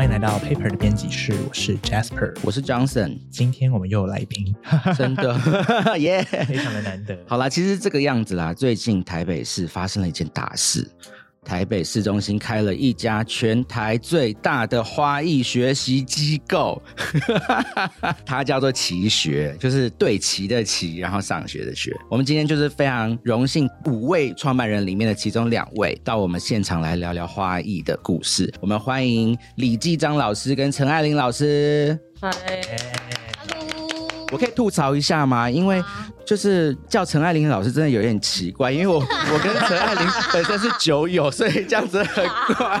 欢迎来到 Paper 的编辑室，我是 Jasper，我是 Johnson，今天我们又有来宾，真的。耶，非常的难得。好啦，其实这个样子啦，最近台北市发生了一件大事。台北市中心开了一家全台最大的花艺学习机构，它叫做奇学，就是对齐的齐，然后上学的学。我们今天就是非常荣幸，五位创办人里面的其中两位到我们现场来聊聊花艺的故事。我们欢迎李继章老师跟陈爱玲老师。嗨。我可以吐槽一下吗？因为就是叫陈爱玲老师真的有点奇怪，因为我 我跟陈爱玲本身是酒友，所以这样子很怪。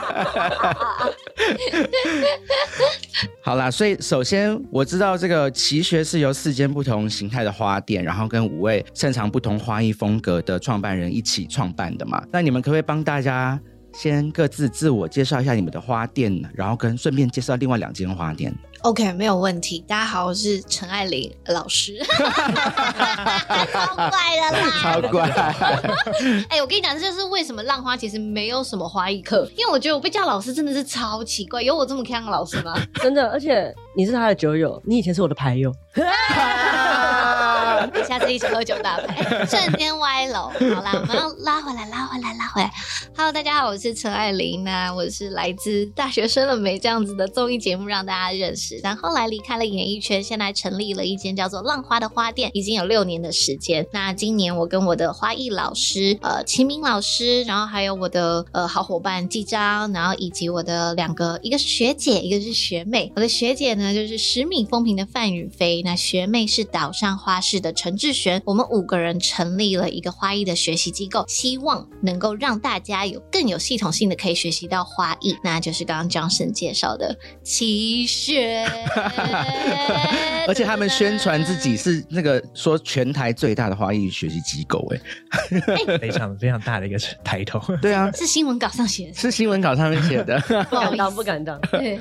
好啦，所以首先我知道这个奇学是由四间不同形态的花店，然后跟五位擅长不同花艺风格的创办人一起创办的嘛。那你们可不可以帮大家先各自自我介绍一下你们的花店，然后跟顺便介绍另外两间花店？OK，没有问题。大家好，我是陈爱玲老师，超怪的啦，超怪。哎，我跟你讲，这就是为什么浪花其实没有什么花艺课，因为我觉得我被叫老师真的是超奇怪。有我这么强的老师吗？真的，而且你是他的酒友，你以前是我的牌友。下次一起喝酒打牌，瞬间歪楼。好啦，我们要拉回来，拉回来，拉回来。Hello，大家好，我是陈爱玲那我是来自《大学生了没》这样子的综艺节目，让大家认识。但后来离开了演艺圈，现在成立了一间叫做“浪花”的花店，已经有六年的时间。那今年我跟我的花艺老师呃秦明老师，然后还有我的呃好伙伴季章，然后以及我的两个，一个是学姐，一个是学妹。我的学姐呢就是十米风评的范宇飞，那学妹是岛上花市的陈志璇。我们五个人成立了一个花艺的学习机构，希望能够让大家有更有系统性的可以学习到花艺，那就是刚刚 Johnson 介绍的奇学。而且他们宣传自己是那个说全台最大的花艺学习机构，哎，非常非常大的一个抬头。对啊，是新闻稿上写的，是新闻稿上面写的。不敢当，不敢当。对，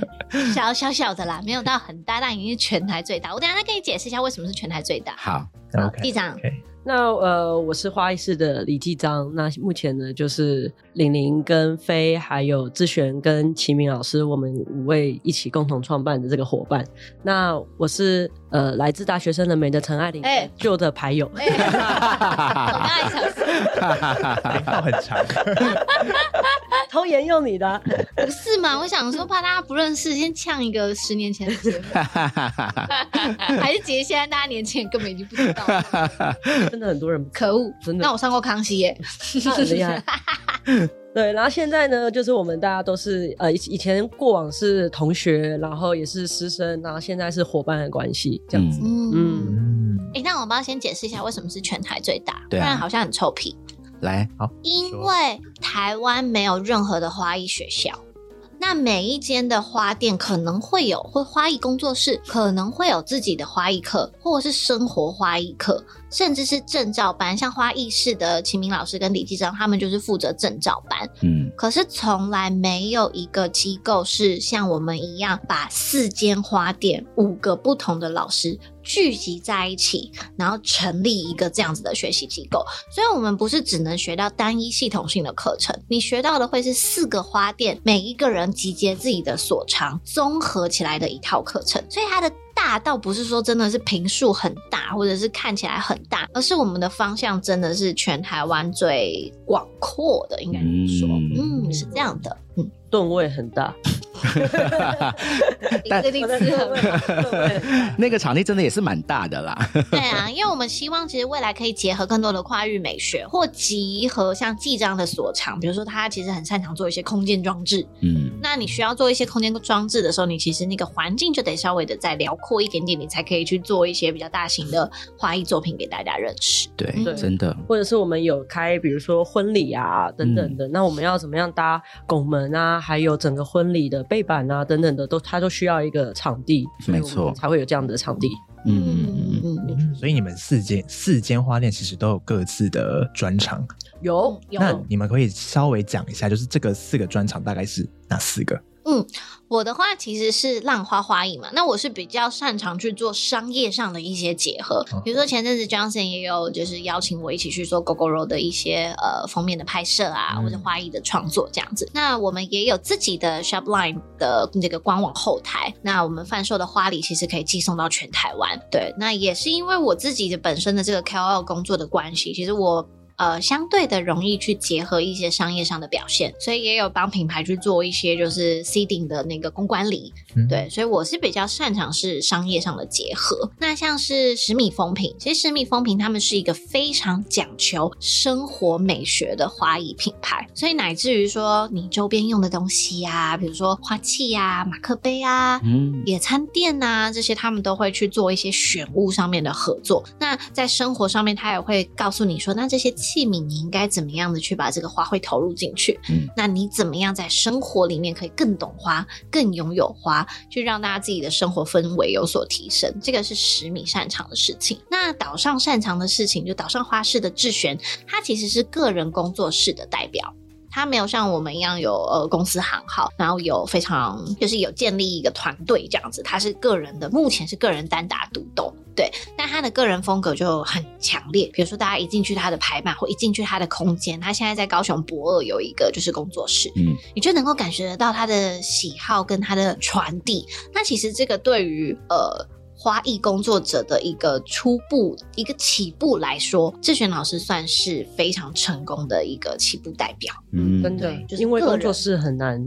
小小小的啦，没有到很大，但已经是全台最大。我等下再跟你解释一下为什么是全台最大。好，地长。那呃，我是花艺室的李继章。那目前呢，就是玲玲跟飞，还有志璇跟齐明老师，我们五位一起共同创办的这个伙伴。那我是呃，来自大学生的美的陈爱玲，旧的牌友。哈哈哈哈哈，很长，偷沿用你的，不是吗？我想说，怕大家不认识，先呛一个十年前的节目，还是其实现在大家年轻人根本已经不知道。真的很多人可恶，真的。那我上过康熙耶，很厉害。对，然后现在呢，就是我们大家都是呃，以以前过往是同学，然后也是师生，然后现在是伙伴的关系，这样子。嗯嗯。哎，那我们要先解释一下为什么是全台最大，不然好像很臭屁。来，好。因为台湾没有任何的花艺学校。那每一间的花店可能会有，或花艺工作室可能会有自己的花艺课，或者是生活花艺课，甚至是证照班。像花艺室的秦明老师跟李继章，他们就是负责证照班。嗯，可是从来没有一个机构是像我们一样，把四间花店五个不同的老师。聚集在一起，然后成立一个这样子的学习机构。所以，我们不是只能学到单一系统性的课程，你学到的会是四个花店，每一个人集结自己的所长，综合起来的一套课程。所以，它的大倒不是说真的是平数很大，或者是看起来很大，而是我们的方向真的是全台湾最广阔的，应该说，嗯，是这样的，嗯，吨位很大。但 那个场地真的也是蛮大的啦。对啊，因为我们希望其实未来可以结合更多的跨域美学，或集合像记章的所长，比如说他其实很擅长做一些空间装置。嗯，那你需要做一些空间装置的时候，你其实那个环境就得稍微的再辽阔一点点，你才可以去做一些比较大型的花艺作品给大家认识。对，真的。或者是我们有开，比如说婚礼啊等等的，那我们要怎么样搭拱门啊，还有整个婚礼的。背板啊，等等的，都它都需要一个场地，没错，才会有这样的场地。嗯嗯嗯嗯。所以你们四间四间花店其实都有各自的专场，有有。那你们可以稍微讲一下，就是这个四个专场大概是哪四个？我的话其实是浪花花艺嘛，那我是比较擅长去做商业上的一些结合，比如说前阵子 Johnson 也有就是邀请我一起去做 GoGoRo 的一些呃封面的拍摄啊，嗯或者花艺的创作这样子。那我们也有自己的 Shopline 的这个官网后台，那我们贩售的花礼其实可以寄送到全台湾。对，那也是因为我自己的本身的这个 KOL 工作的关系，其实我。呃，相对的容易去结合一些商业上的表现，所以也有帮品牌去做一些就是 seeding 的那个公关礼，嗯，对，所以我是比较擅长是商业上的结合。那像是十米风评，其实十米风评他们是一个非常讲求生活美学的花艺品牌，所以乃至于说你周边用的东西呀、比如说花器呀、马克杯啊。嗯，野餐垫呐、这些他们都会去做一些选物上面的合作。那在生活上面，他也会告诉你说，那这些器皿你应该怎么样的去把这个花卉投入进去。嗯那你怎么样在生活里面可以更懂花、更拥有花，去让大家自己的生活氛围有所提升？这个是十米擅长的事情。那岛上擅长的事情，就岛上花市的志璇，他其实是个人工作室的代表。他没有像我们一样有呃公司行号，然后有非常就是有建立一个团队这样子，他是个人的，目前是个人单打独斗，对。但他的个人风格就很强烈，比如说大家一进去他的排版或一进去他的空间，他现在在高雄博二有一个就是工作室，嗯，你就能够感觉得到他的喜好跟他的传递。那其实这个对于呃。花艺工作者的一个初步、一个起步来说，志璇老师算是非常成功的一个起步代表。嗯真的对，就是因为工作室很难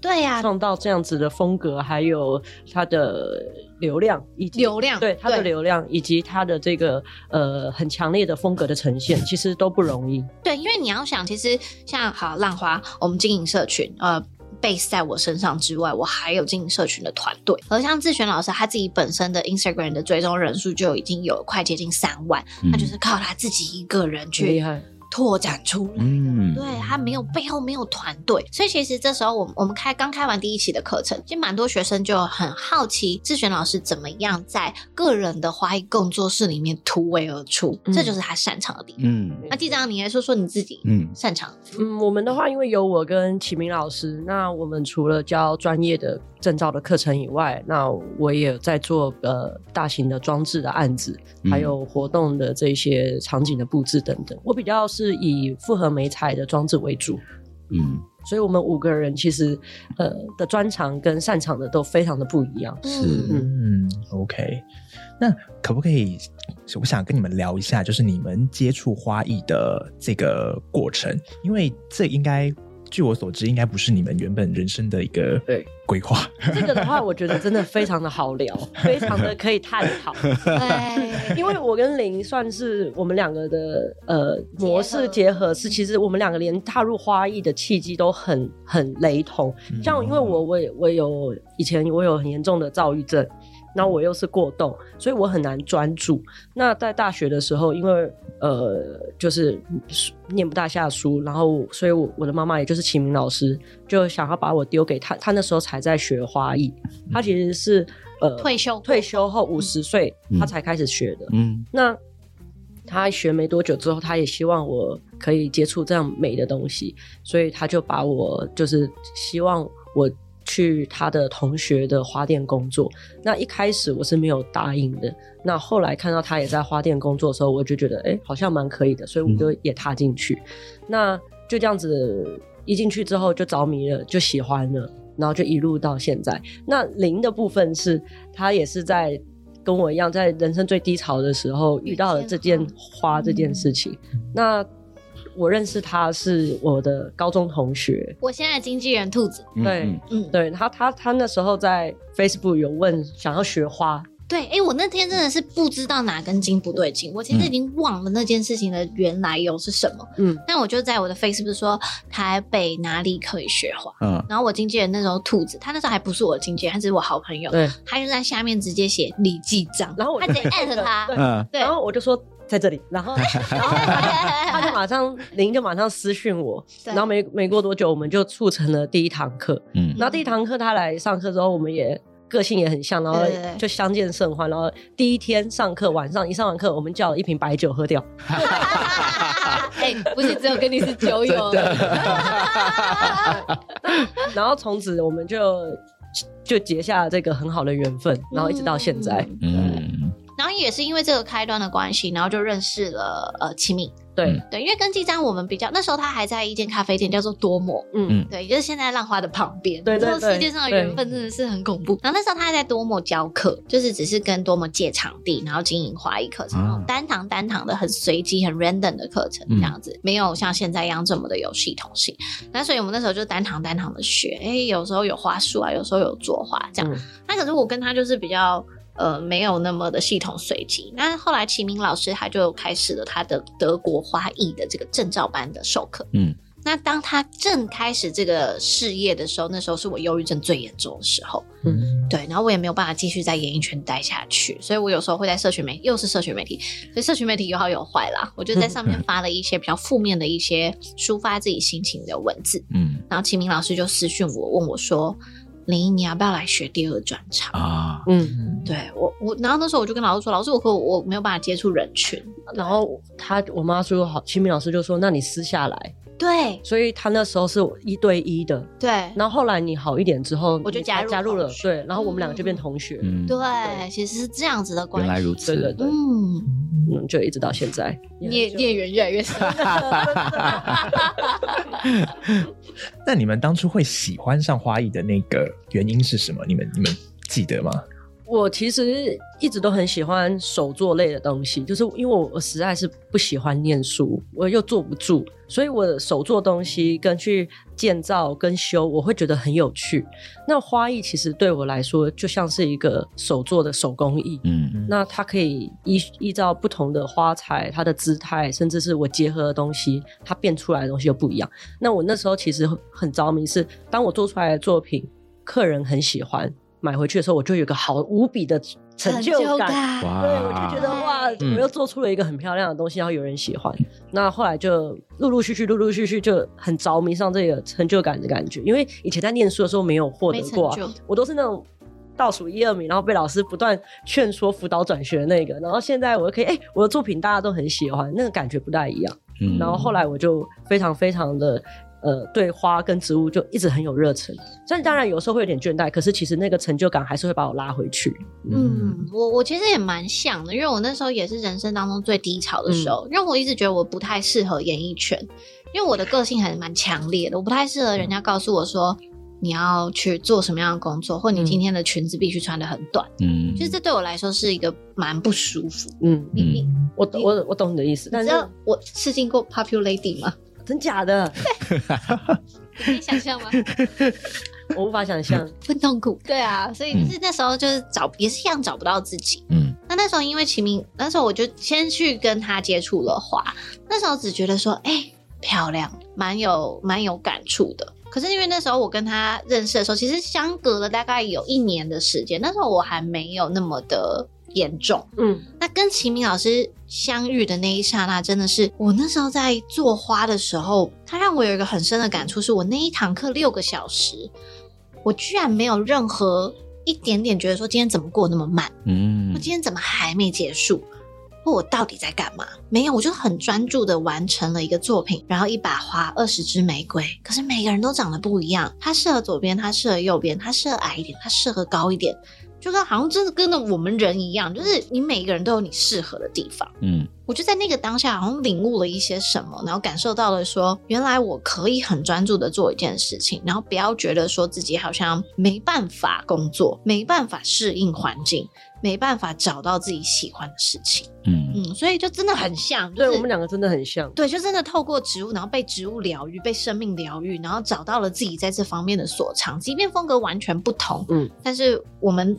对呀、创造这样子的风格，还有它的流量以及流量对它的流量以及它的这个呃很强烈的风格的呈现，其实都不容易。对，因为你要想，其实像好浪花，我们经营社群，呃。Base 在我身上之外，我还有经营社群的团队。而像志璇老师，他自己本身的 Instagram 的追踪人数就已经有快接近三万，嗯他就是靠他自己一个人去害，拓展出来。嗯，对他没有背后没有团队，所以其实这时候我们我们开刚开完第一期的课程，其实蛮多学生就很好奇志璇老师怎么样在个人的花艺工作室里面突围而出，嗯这就是他擅长的地方。嗯那地长，你来说说你自己嗯擅长。嗯，我们的话，因为有我跟启明老师，那我们除了教专业的证照的课程以外，那我也有在做呃大型的装置的案子，嗯还有活动的这些场景的布置等等。我比较是以复合媒材的装置为主，嗯，所以我们五个人其实呃的专长跟擅长的都非常的不一样。是嗯，OK。那可不可以？我想跟你们聊一下，就是你们接触花艺的这个过程，因为这应该，据我所知，应该不是你们原本人生的一个对规划。这个的话，我觉得真的非常的好聊，非常的可以探讨。对，因为我跟林算是我们两个的呃模式结合，是其实我们两个连踏入花艺的契机都很很雷同。嗯像因为我我也我有以前我有很严重的躁郁症，然后我又是过动，所以我很难专注。那在大学的时候，因为呃就是念不大下书，然后所以我我的妈妈也就是启明老师，就想要把我丢给他，他那时候才在学花艺，他其实是呃退休退休后五十岁嗯他才开始学的。嗯那他学没多久之后，他也希望我可以接触这样美的东西，所以他就把我就是希望我去他的同学的花店工作。那一开始我是没有答应的，那后来看到他也在花店工作的时候，我就觉得哎、诶好像蛮可以的，所以我就也踏进去。那就这样子一进去之后就着迷了，就喜欢了。然后就一路到现在。那零的部分是，他也是在跟我一样，在人生最低潮的时候遇到了这件花这件事情。那我认识他是我的高中同学，我现在的经纪人兔子，嗯对嗯。嗯，对他，他他那时候在 Facebook 有问想要学花，对，哎，我那天真的是不知道哪根筋不对劲，我其实已经忘了那件事情的原来由是什么。嗯，但我就在我的 Facebook 说台北哪里可以学花，嗯。然后我经纪人那时候兔子，他那时候还不是我的经纪人，他只是我好朋友，对，他就在下面直接写李记章，然后我他直接艾特他，嗯。对。然后我就说在这里，然后 然后他就马上林就马上私讯我，然后没没过多久，我们就促成了第一堂课。嗯然后第一堂课他来上课之后，我们也个性也很像，然后就相见甚欢。然后第一天上课晚上一上完课，我们叫了一瓶白酒喝掉。哎、不是只有跟你是酒友，然后从此我们就就结下了这个很好的缘分，然后一直到现在。嗯，然后也是因为这个开端的关系，然后就认识了呃齐敏。对，嗯对，因为跟季章我们比较，那时候他还在一间咖啡店叫做多摩，嗯，对，就是现在浪花的旁边。对对对这个世界上的缘分真的是很恐怖。然后那时候他还在多摩教课，就是只是跟多摩借场地，然后经营花艺课程，啊那种单堂单堂的很随机、很 random 的课程这样子，没有像现在一样这么的有系统性。那所以我们那时候就单堂单堂的学，哎，有时候有花束啊，有时候有作花这样。嗯那可是我跟他就是比较。呃，没有那么的系统随机。那后来齐明老师他就开始了他的德国花艺的这个证照班的授课。嗯，那当他正开始这个事业的时候，那时候是我忧郁症最严重的时候。嗯，对，然后我也没有办法继续在演艺圈待下去，所以我有时候会在社群媒又是社群媒体，所以社群媒体有好有坏啦。我就在上面发了一些比较负面的一些抒发自己心情的文字，嗯然后齐明老师就私讯我，问我说：“林一，你要不要来学第二专场？”啊，嗯，对我，我，然后那时候我就跟老师说：“老师，我可我没有办法接触人群。然后他我妈说好，清明老师就说，那你私下来，”对所以他那时候是一对一的。对然后后来你好一点之后，我就加入加入了对，然后我们两个就变同学，嗯，对，其实是这样子的关系。原来如此，对对对，嗯，嗯，就一直到现在。孽孽缘越来越深。那你们当初会喜欢上花艺的那个原因是什么？你们你们记得吗？我其实一直都很喜欢手作类的东西，就是因为我我实在是不喜欢念书，我又坐不住，所以我的手做东西跟去建造跟修，我会觉得很有趣。那花艺其实对我来说就像是一个手做的手工艺，嗯那它可以依依照不同的花材、它的姿态，甚至是我结合的东西，它变出来的东西又不一样。那我那时候其实很着迷是，当我做出来的作品，客人很喜欢，买回去的时候，我就有一个好无比的成就感。哇，对，我就觉得哇，嗯我又做出了一个很漂亮的东西，然后有人喜欢。那后来就陆陆续续、陆陆续续就很着迷上这个成就感的感觉，因为以前在念书的时候没有获得过、我都是那种倒数一二名，然后被老师不断劝说、辅导转学的那个。然后现在我就可以，哎、我的作品大家都很喜欢，那个感觉不太一样。嗯然后后来我就非常非常的。呃，对花跟植物就一直很有热忱，虽然当然有时候会有点倦怠，可是其实那个成就感还是会把我拉回去。嗯，我我其实也蛮像的，因为我那时候也是人生当中最低潮的时候，因为我一直觉得我不太适合演艺圈，因为我的个性还是蛮强烈的，我不太适合人家告诉我说你要去做什么样的工作，或你嗯今天的裙子必须穿的很短，嗯其实这对我来说是一个蛮不舒服。嗯，你你我懂我我懂你的意思，但是你知道我试镜过 Popular Lady 吗？真假的，你 可以想象吗？我无法想象。很痛苦。对啊，所以就是那时候就是找、也是一样找不到自己。嗯那那时候因为齐明，那时候我就先去跟他接触了画，那时候只觉得说，哎、漂亮，蛮有蛮有感触的。可是因为那时候我跟他认识的时候，其实相隔了大概有一年的时间，那时候我还没有那么的严重。嗯那跟秦明老师相遇的那一刹那，真的是我那时候在做花的时候，他让我有一个很深的感触，是我那一堂课六个小时，我居然没有任何一点点觉得说今天怎么过那么慢，嗯我今天怎么还没结束？或我到底在干嘛？没有，我就很专注的完成了一个作品，然后一把花，二十支玫瑰。可是每个人都长得不一样，它适合左边，它适合右边，它适合矮一点，它适合高一点，就跟好像真的跟着我们人一样，就是你每一个人都有你适合的地方。嗯我就在那个当下，好像领悟了一些什么，然后感受到了说，原来我可以很专注的做一件事情，然后不要觉得说自己好像没办法工作，没办法适应环境，没办法找到自己喜欢的事情。嗯嗯，所以就真的很像，就是对我们两个真的很像。对，就真的透过植物，然后被植物疗愈，被生命疗愈，然后找到了自己在这方面的所长，即便风格完全不同，嗯，但是我们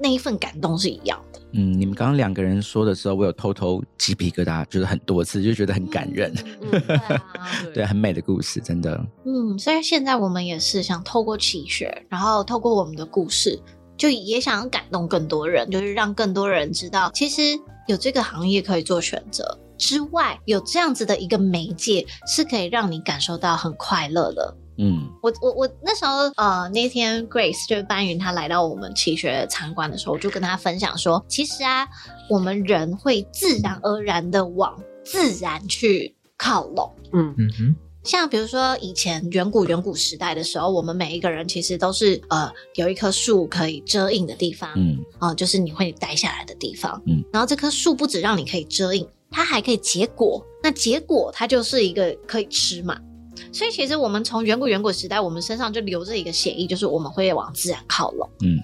那一份感动是一样的。嗯，你们刚刚两个人说的时候，我有偷偷鸡皮疙瘩，就是很多次，就觉得很感人，嗯，对啊。对，很美的故事，真的，嗯，所以现在我们也是想透过气学，然后透过我们的故事，就也想要感动更多人，就是让更多人知道，其实有这个行业可以做选择之外，有这样子的一个媒介是可以让你感受到很快乐的。嗯我我我那时候呃那天 Grace 就是班云他来到我们奇学参观的时候，我就跟他分享说，其实啊，我们人会自然而然的往自然去靠拢。嗯嗯哼，像比如说以前远古远古时代的时候，我们每一个人其实都是呃有一棵树可以遮荫的地方，嗯哦、就是你会待下来的地方。嗯，然后这棵树不止让你可以遮荫，它还可以结果。那结果它就是一个可以吃嘛。所以其实我们从远古远古时代，我们身上就留着一个血意，就是我们会往自然靠拢。嗯，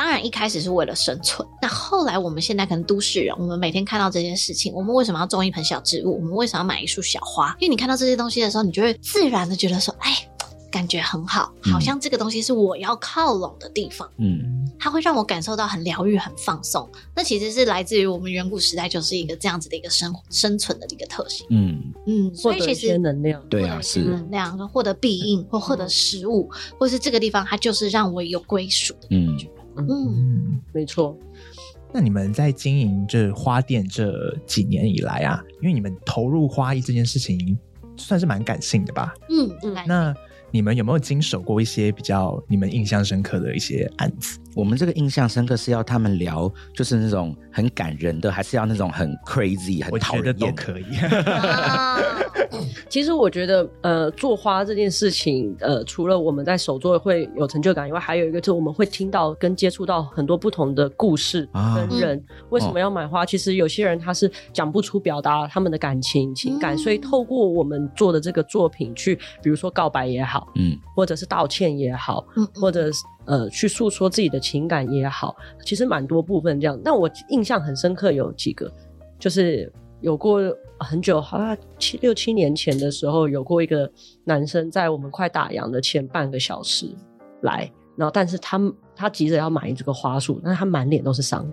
当然一开始是为了生存，那后来我们现在可能都市人，我们每天看到这件事情，我们为什么要种一盆小植物？我们为什么要买一束小花？因为你看到这些东西的时候，你就会自然的觉得说，哎，感觉很好，嗯好像这个东西是我要靠拢的地方。嗯它会让我感受到很疗愈、很放松。那其实是来自于我们远古时代就是一个这样子的一个生生存的一个特性。嗯，嗯，获得一所以其实些能量。对啊，是，能量，说获得庇应或获得食物，或是这个地方它就是让我有归属的嗯感觉。嗯，嗯。没错，那你们在经营这花店这几年以来啊，因为你们投入花艺这件事情算是蛮感性的吧？嗯嗯嗯，那你们有没有经手过一些比较你们印象深刻的一些案子？我们这个印象深刻是要他们聊，就是那种很感人的，还是要那种很 crazy、很我觉得讨人厌的？都可以。啊 其实我觉得，呃，做花这件事情，呃，除了我们在手作会有成就感以外，还有一个就是我们会听到跟接触到很多不同的故事啊跟人。为什么要买花？其实有些人他是讲不出表达他们的感情情感，嗯所以透过我们做的这个作品去，比如说告白也好，嗯或者是道歉也好，嗯或者是呃去诉说自己的情感也好，其实蛮多部分这样。但我印象很深刻有几个，就是有过很久，好像七六七年前的时候，有过一个男生在我们快打烊的前半个小时来，然后但是他他急着要买这个花束，但是他满脸都是伤。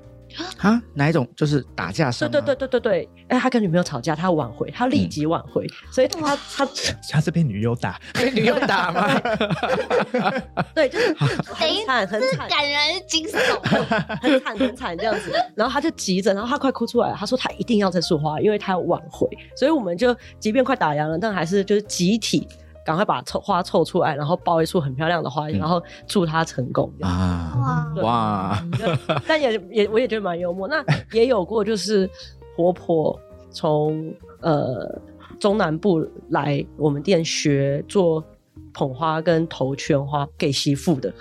哈，哪一种？就是打架对伤？对对，对对对，哎，他跟女朋友吵架，他要挽回，他立即挽回，所以他他 他是被女友打，被女友打吗？对就是等很一惨很惨。感人惊悚？很惨很惨这样子，然后他就急着，然后他快哭出来了，他说他一定要这束花，因为他要挽回，所以我们就即便快打烊了，但还是就是集体赶快把凑花凑出来，然后包一束很漂亮的花，嗯然后祝他成功。啊，哇，但也也我也觉得蛮幽默。那也有过就是活婆从呃中南部来我们店学做捧花跟头圈花给媳妇的，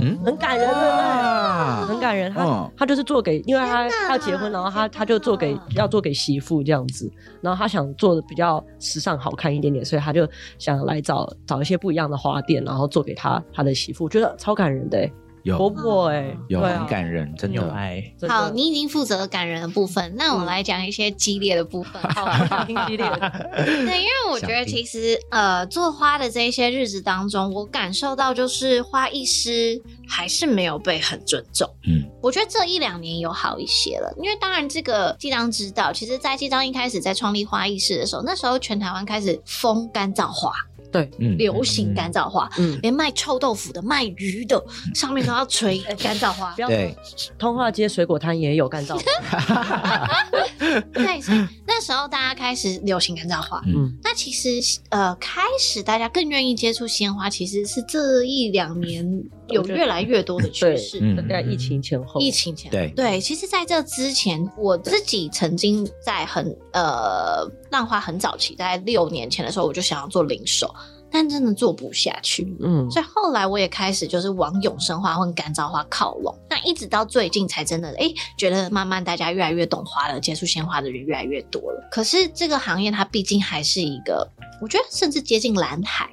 嗯，很感人的。哇很感人，他、嗯他就是做给，因为他要结婚，然后他他就做给要做给媳妇这样子，然后他想做的比较时尚好看一点点，所以他就想来找找一些不一样的花店，然后做给他他的媳妇，我觉得超感人的、欸，有婆婆哎、有啊很感人，真的。有爱。好，你已经负责感人的部分，那我来讲一些激烈的部分。好挺激烈的，对，因为我觉得其实呃，做花的这一些日子当中，我感受到就是花艺师还是没有被很尊重。嗯，我觉得这一两年有好一些了，因为当然这个纪章知道，其实，在纪章一开始在创立花艺室的时候，那时候全台湾开始封干燥花，对，嗯，流行干燥花，嗯，连卖臭豆腐的、卖鱼的，上面都要垂 干燥花。不。要对，通化街水果摊也有干燥花，对，所以那时候大家开始流行干燥花。嗯，那其实呃，开始大家更愿意接触鲜花，其实是这一两年有越来越多的趋势。嗯。大概疫情前后，疫情前，对。对，其实在这之前，我自己曾经在很呃浪花很早期，大概六年前的时候，我就想要做零售，但真的做不下去。嗯，所以后来我也开始就是往永生花或干燥花靠拢，那一直到最近才真的哎，觉得慢慢大家越来越懂花了，接触鲜花的人越来越多了。可是这个行业它毕竟还是一个，我觉得甚至接近蓝海，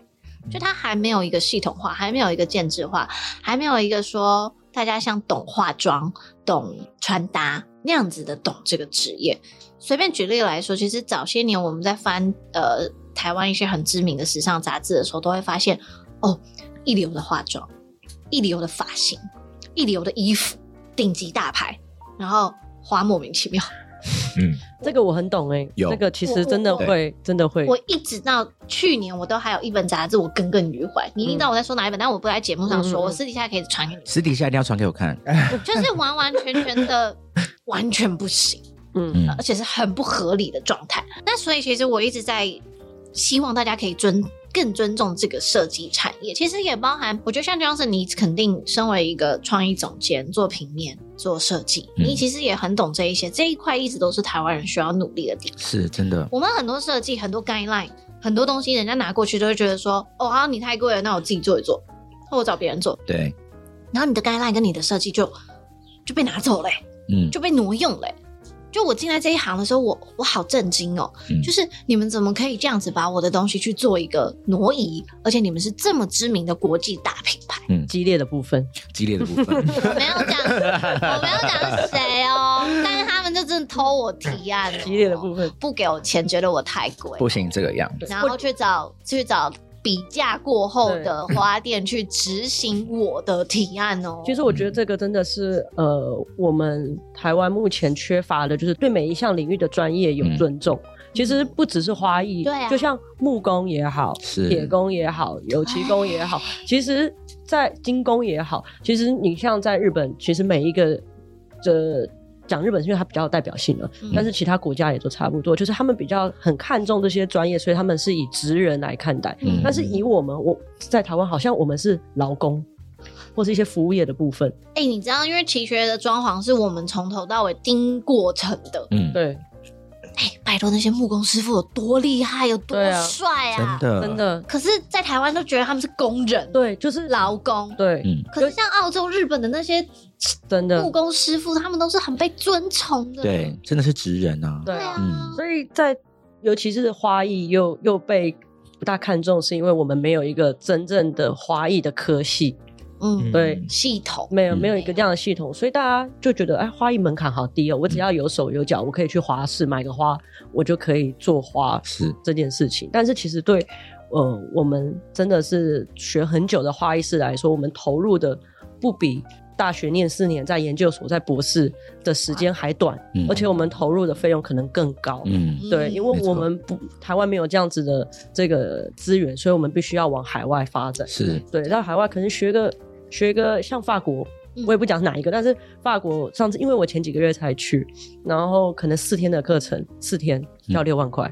就它还没有一个系统化，还没有一个建制化，还没有一个说大家像懂化妆、懂穿搭那样子的懂这个职业。随便举例来说，其实早些年我们在翻呃台湾一些很知名的时尚杂志的时候，都会发现哦，一流的化妆，一流的发型，一流的衣服，顶级大牌，然后花莫名其妙。嗯，这个我很懂哎、有这个其实真的我会，真的会，我一直到去年，我都还有一本杂志我耿耿于怀。你一定知道我在说哪一本，但我不在节目上说，我私底下可以传给你。私底下一定要传给我看。就是完完全全的完全不行。嗯嗯而且是很不合理的状态。那所以其实我一直在希望大家可以尊更尊重这个设计产业。其实也包含，我觉得像 Johnson，你肯定身为一个创意总监，做平面、做设计，嗯你其实也很懂这一些。这一块一直都是台湾人需要努力的地方。是真的，我们很多设计、很多 guideline、很多东西，人家拿过去都会觉得说，哦，好，你太贵了，那我自己做一做，或我找别人做。对，然后你的 guideline 跟你的设计就就被拿走了、嗯，就被挪用了欸、就我进来这一行的时候，我我好震惊哦！嗯就是你们怎么可以这样子把我的东西去做一个挪移？而且你们是这么知名的国际大品牌，嗯激烈的部分，激烈的部分，我没有讲，我没有讲是谁哦，但是他们就真的偷我提案、哦，激烈的部分。不给我钱，觉得我太贵，不行这个样子，然后去找去找比价过后的花店去执行我的提案哦。其实我觉得这个真的是呃，我们台湾目前缺乏的，就是对每一项领域的专业有尊重。其实不只是花艺，对啊。就像木工也好，是。铁工也好，油漆工也好，其实，在精工也好，其实你像在日本，其实每一个的讲日本是因为它比较有代表性了，嗯但是其他国家也都差不多，就是他们比较很看重这些专业，所以他们是以职人来看待。嗯但是以我们，我在台湾好像我们是劳工。或是一些服务业的部分，哎、你知道，因为奇学的装潢是我们从头到尾盯过程的。嗯，对，哎、拜托那些木工师傅有多厉害，有多帅啊！真的真，的，可是，在台湾都觉得他们是工人、对，就是劳工。对，嗯，可是像澳洲、日本的那些 真的。木工师傅，他们都是很被尊崇的。对，真的是职人啊，对啊。嗯。所以在尤其是花艺又又被不大看重，是因为我们没有一个真正的花艺的科系，嗯，对。系统嗯没有没有一个这样的系统，所以大家就觉得哎，花艺门槛好低哦，我只要有手有脚，我可以去花市买个花，我就可以做花是。这件事情。但是其实对呃我们真的是学很久的花艺师来说，我们投入的不比。大学念四年，在研究所、在博士的时间还短，嗯。而且我们投入的费用可能更高。嗯，对，因为我们不台湾没有这样子的这个资源，所以我们必须要往海外发展。是。对，到海外可能学个学个像法国嗯，我也不讲哪一个，但是法国上次因为我前几个月才去，然后可能四天的课程，四天要六万块，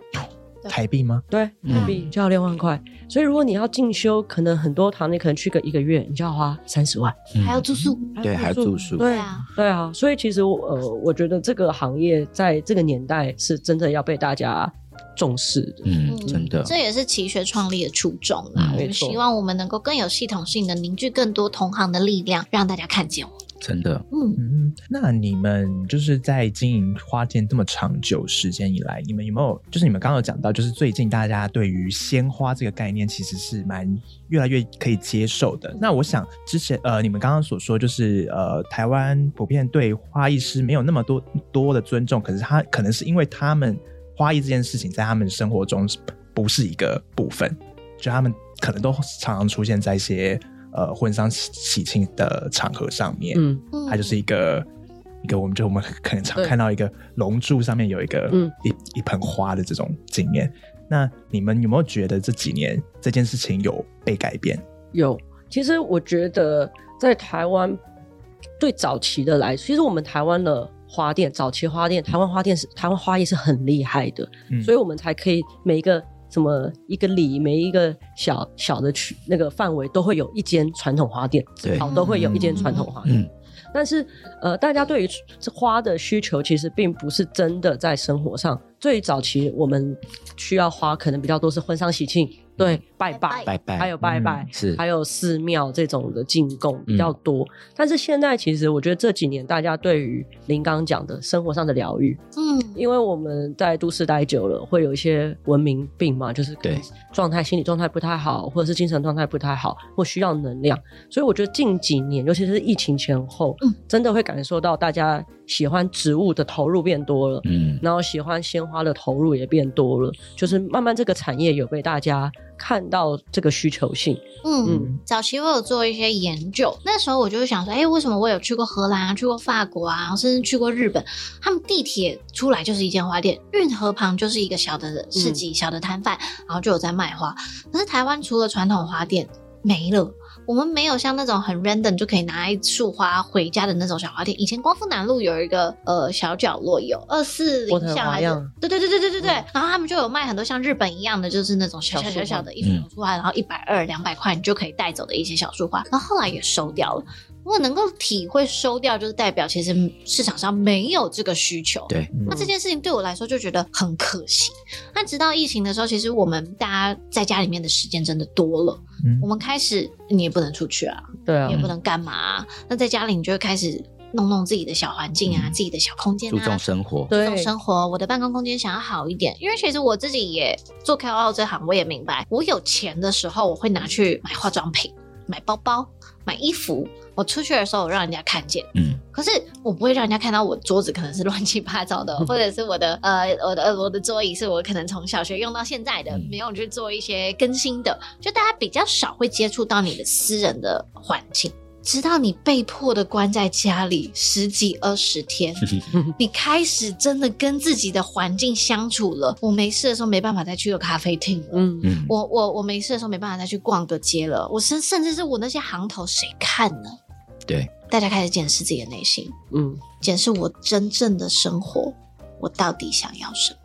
台币吗？对，嗯台币就要六万块。所以如果你要进修，可能很多堂你可能去个一个月，你就要花三十万。嗯还要住宿。对，还要住宿，对啊，对啊，所以其实我呃，我觉得这个行业在这个年代是真的要被大家重视的。嗯，嗯真的，这也是奇学创立的初衷啦。嗯我们希望我们能够更有系统性的凝聚更多同行的力量，让大家看见我们。真的，嗯，嗯，那你们就是在经营花店这么长久时间以来，你们有没有就是你们刚刚有讲到，就是最近大家对于鲜花这个概念其实是蛮越来越可以接受的。那我想之前呃，你们刚刚所说就是呃，台湾普遍对花艺师没有那么多多的尊重，可是他可能是因为他们花艺这件事情在他们生活中是不是一个部分，就他们可能都常常出现在一些呃婚丧喜喜庆的场合上面。嗯，嗯它就是一个一个，我们就我们可能常看到一个龙柱上面有一个、嗯一一盆花的这种经验。那你们有没有觉得这几年这件事情有被改变？有。其实我觉得在台湾对早期的来，其实我们台湾的花店，早期花店，台湾花店是台湾花艺是很厉害的，嗯所以我们才可以每一个什么一个里，每一个小小的区那个范围都会有一间传统花店，对好都会有一间传统花店。嗯，但是呃，大家对于花的需求其实并不是真的在生活上。最早期我们需要花可能比较多是婚丧喜庆，对，拜拜。拜拜，还有拜拜，嗯是。还有寺庙这种的进贡比较多，但是现在其实我觉得这几年大家对于林刚讲的生活上的疗愈，嗯。因为我们在都市待久了，会有一些文明病嘛，就是对状态、心理状态不太好，或者是精神状态不太好，或需要能量。所以我觉得近几年，尤其是疫情前后，嗯真的会感受到大家喜欢植物的投入变多了。嗯，然后喜欢鲜花的投入也变多了，就是慢慢这个产业有被大家看到这个需求性。嗯嗯，早期我有做一些研究，那时候我就会想说，哎、为什么我有去过荷兰啊，去过法国啊，甚至去过日本，他们地铁出来就是一间花店，运河旁就是一个小的市集、小的摊贩，然后就有在卖花。可是台湾除了传统花店没了，我们没有像那种很 random 就可以拿一束花回家的那种小花店。以前光复南路有一个呃小角落有二四零巷还是对对对对对对对，然后他们就有卖很多像日本一样的，就是那种小小小的一束花，然后一百二两百块你就可以带走的一些小束花，然后后来也收掉了。我能够体会收掉，就是代表其实市场上没有这个需求。对，那这件事情对我来说就觉得很可惜。那直到疫情的时候，其实我们大家在家里面的时间真的多了，嗯我们开始你也不能出去啊，对啊你也，不能干嘛啊、那在家里你就会开始弄弄自己的小环境啊，自己的小空间注重啊。生活，对注重生活，我的办公空间想要好一点，因为其实我自己也做 KOL 这行，我也明白，我有钱的时候，我会拿去买化妆品、买包包、买衣服。我出去的时候，我让人家看见，嗯，可是我不会让人家看到我桌子可能是 乱七八糟的，或者是我的呃我的呃我的桌椅是我可能从小学用到现在的，嗯没有去做一些更新的，就大家比较少会接触到你的私人的环境。直到你被迫的关在家里十几二十天，你开始真的跟自己的环境相处了。我没事的时候没办法再去个咖啡厅了，嗯，嗯，我我我没事的时候没办法再去逛个街了。我甚甚至是我那些行头谁看呢？对，大家开始检视自己的内心，嗯，检视我真正的生活，我到底想要什么。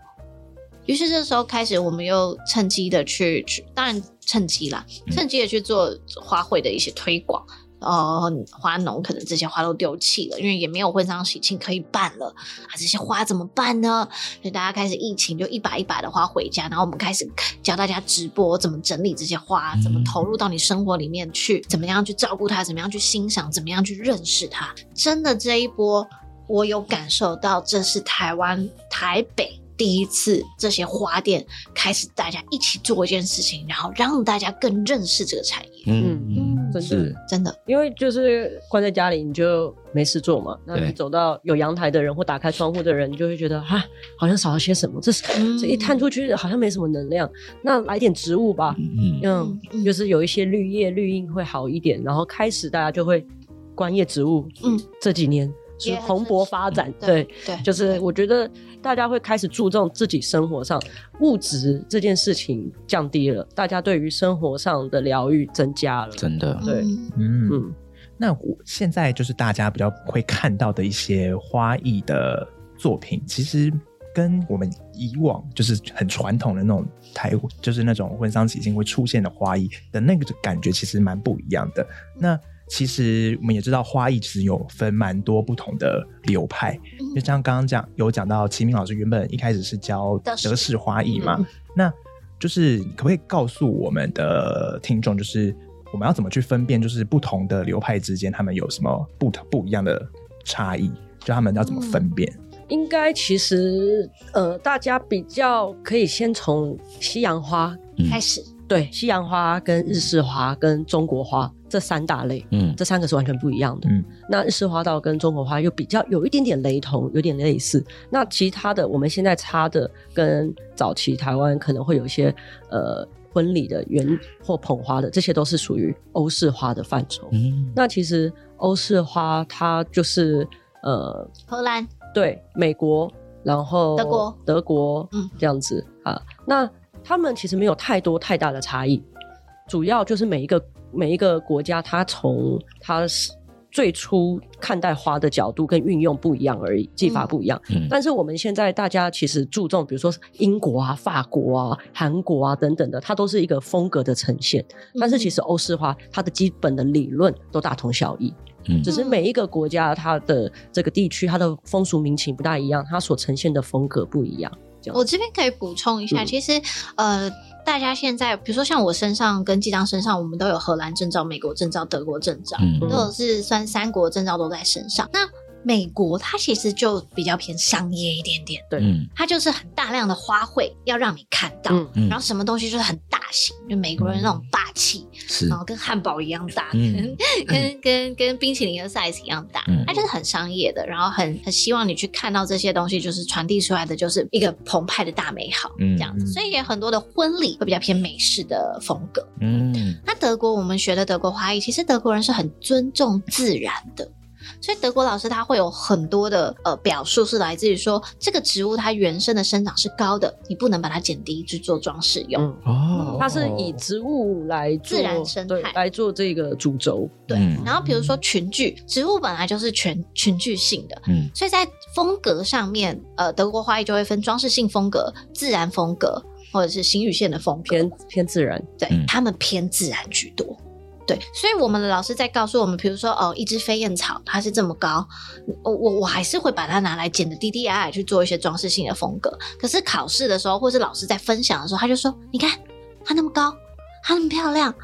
于是这时候开始，我们又趁机的去去，当然趁机啦，嗯趁机的去做花卉的一些推广。呃，花农可能这些花都丢弃了，因为也没有婚丧喜庆可以办了啊，这些花怎么办呢？所以大家开始疫情就一把一把的花回家，然后我们开始教大家直播怎么整理这些花，怎么投入到你生活里面去，怎么样去照顾它，怎么样去欣赏，怎么样去认识它。真的这一波，我有感受到，这是台湾台北第一次这些花店开始大家一起做一件事情，然后让大家更认识这个产业。嗯嗯真的是，真的，因为就是关在家里，你就没事做嘛。那你走到有阳台的人或打开窗户的人，你就会觉得啊，好像少了些什么。这是、嗯这一探出去好像没什么能量，那来点植物吧。嗯嗯，嗯就是有一些绿叶绿荫会好一点，然后开始大家就会观叶植物。嗯，这几年是蓬勃发展，对对，对，就是我觉得大家会开始注重自己生活上物质这件事情降低了，大家对于生活上的疗愈增加了。真的，对。嗯嗯，嗯，那我现在就是大家比较会看到的一些花艺的作品，其实跟我们以往就是很传统的那种台，就是那种婚丧喜庆会出现的花艺的那个感觉，其实蛮不一样的。那其实我们也知道，花艺其实有分蛮多不同的流派，嗯就像刚刚讲有讲到，齐明老师原本一开始是教德式花艺嘛，嗯那就是可不可以告诉我们的听众，就是我们要怎么去分辨，就是不同的流派之间他们有什么不同不一样的差异？就他们要怎么分辨？应该其实呃，大家比较可以先从西洋花，嗯开始，对，西洋花跟日式花跟中国花这三大类。嗯这三个是完全不一样的。嗯那日式花道跟中国花又比较有一点点雷同，有点类似。那其他的我们现在插的跟早期台湾可能会有一些呃婚礼的圆或捧花的，这些都是属于欧式花的范畴。嗯那其实欧式花它就是呃荷兰，对美国，然后德国德国，嗯这样子啊。那他们其实没有太多太大的差异，主要就是每一个每一个国家，它从它是最初看待花的角度跟运用不一样而已，技法不一样。嗯但是我们现在大家其实注重，比如说英国啊、法国啊、韩国啊等等的，它都是一个风格的呈现。但是其实欧式花它的基本的理论都大同小异。嗯只是每一个国家它的这个地区它的风俗民情不大一样，它所呈现的风格不一样。这我这边可以补充一下，嗯。其实呃，大家现在比如说像我身上跟季章身上，我们都有荷兰证照、美国证照、德国证照，嗯。都有是算三国证照都在身上。那美国它其实就比较偏商业一点点，对。嗯。它就是很大量的花卉要让你看到，然后什么东西就是很大型，就美国人那种霸气，是。然后跟汉堡一样大，嗯。跟跟跟跟冰淇淋的 size 一样大，嗯。它就是很商业的，然后很很希望你去看到这些东西，就是传递出来的就是一个澎湃的大美好，嗯。这样子。嗯。所以也很多的婚礼会比较偏美式的风格。嗯。那德国我们学的德国花艺，其实德国人是很尊重自然的。所以德国老师他会有很多的呃表述是来自于说这个植物它原生的生长是高的，你不能把它剪低去做装饰用。嗯，哦它是以植物来做自然生态来做这个主轴，对，嗯然后比如说群聚，植物本来就是全群聚性的，嗯所以在风格上面，呃，德国花艺就会分装饰性风格、自然风格，或者是形与线的风格。偏偏自然。对，嗯他们偏自然居多。所以我们的老师在告诉我们，比如说哦，一只飞燕草它是这么高，我我我还是会把它拿来剪的低低矮矮去做一些装饰性的风格。可是考试的时候，或是老师在分享的时候，他就说：“你看它那么高，它那么漂亮，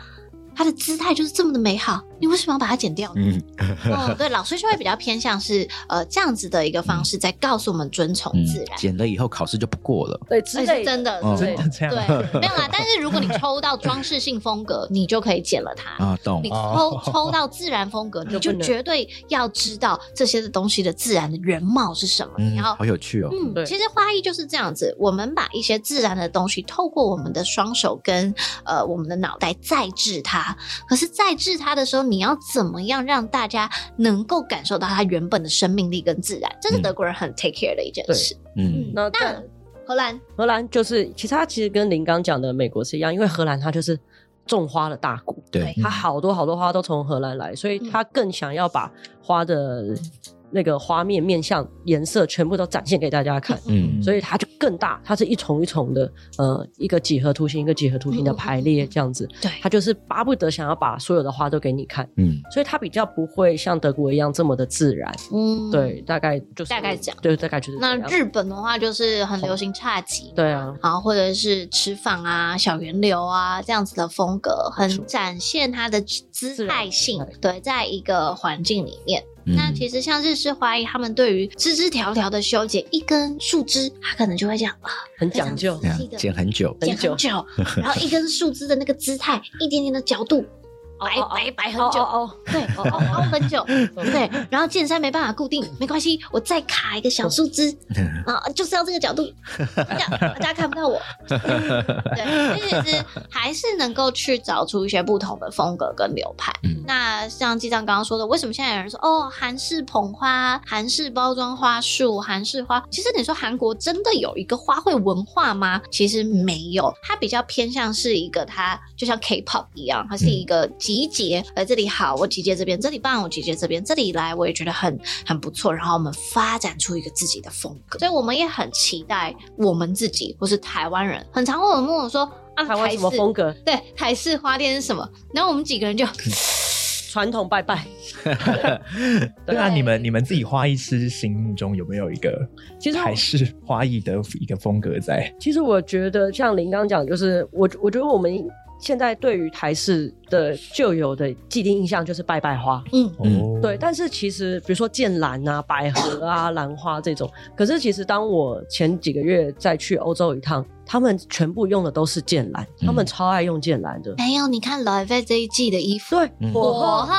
它的姿态就是这么的美好，你为什么要把它剪掉呢？”嗯哦，对，老师就会比较偏向是呃这样子的一个方式，在告诉我们遵从嗯自然。剪了以后考试就不过了。对，之这类是真的，哦真的这样对，没有啦。但是如果你抽到装饰性风格，你就可以剪了它。啊，懂你哦抽抽到自然风格，你就绝对要知道这些的东西的自然的原貌是什么。嗯你要好有趣哦。嗯，对其实花艺就是这样子，我们把一些自然的东西透过我们的双手跟呃我们的脑袋再制它。可是在治它的时候，你要怎么样让大家能够感受到它原本的生命力跟自然？这是嗯。德国人很 take care 的一件事。嗯。那那荷兰？荷兰就是，其实它其实跟林刚讲的美国是一样，因为荷兰它就是种花的大国，对，它好多好多花都从荷兰来，所以他更想要把花的那个花面、面相、颜色全部都展现给大家看。嗯所以它就更大，它是一重一重的，呃，一个几何图形一个几何图形的排列这样子。对它就是巴不得想要把所有的花都给你看，嗯所以它比较不会像德国一样这么的自然。嗯，对，。大概就是大概这样对，大概就是那日本的话，就是很流行侘寂，对啊，然后或者是吃饭啊、小圆流啊这样子的风格，很展现它的姿态性。对，在一个环境里面，那嗯。其实像日式花艺，他们对于枝枝条条的修剪，一根树枝，他可能就会这样啊，很讲究剪很久。剪很很久，然后一根树枝的那个姿态，一点点的角度，摆哦哦。摆摆很久，哦哦哦，对，凹 凹很久，对，然后剑山没办法固定，没关系，我再卡一个小树枝，啊，就是要这个角度，这样大家看不到我。对，所以其实还是能够去找出一些不同的风格跟流派。嗯。那像记长刚刚说的，为什么现在有人说哦，韩式捧花、韩式包装花束、韩式花？其实你说韩国真的有一个花卉文化吗？其实没有，它比较偏向是一个它就像 K-pop 一样，它是一个集结。呃，这里好，我集结这边；这里棒，我集结这边；这里来，我也觉得很很不错。然后我们发展出一个自己的风格，所以我们也很期待我们自己或是台湾人，很常会有人问我说啊，台湾什么式风格？对，台式花店是什么？然后我们几个人就 传统拜拜。对啊，你们你们自己花艺师心目中有没有一个其实我台式花艺的一个风格在？其实我觉得像林刚讲，就是我我觉得我们现在对于台式的旧有的既定印象就是拜拜花。嗯。对，但是其实比如说剑兰啊、百合啊、兰花这种，可是其实当我前几个月再去欧洲一趟，他们全部用的都是剑兰，他们嗯超爱用剑兰的。没有，你看 l 菲这一季的衣服，对，嗯。火火鹤，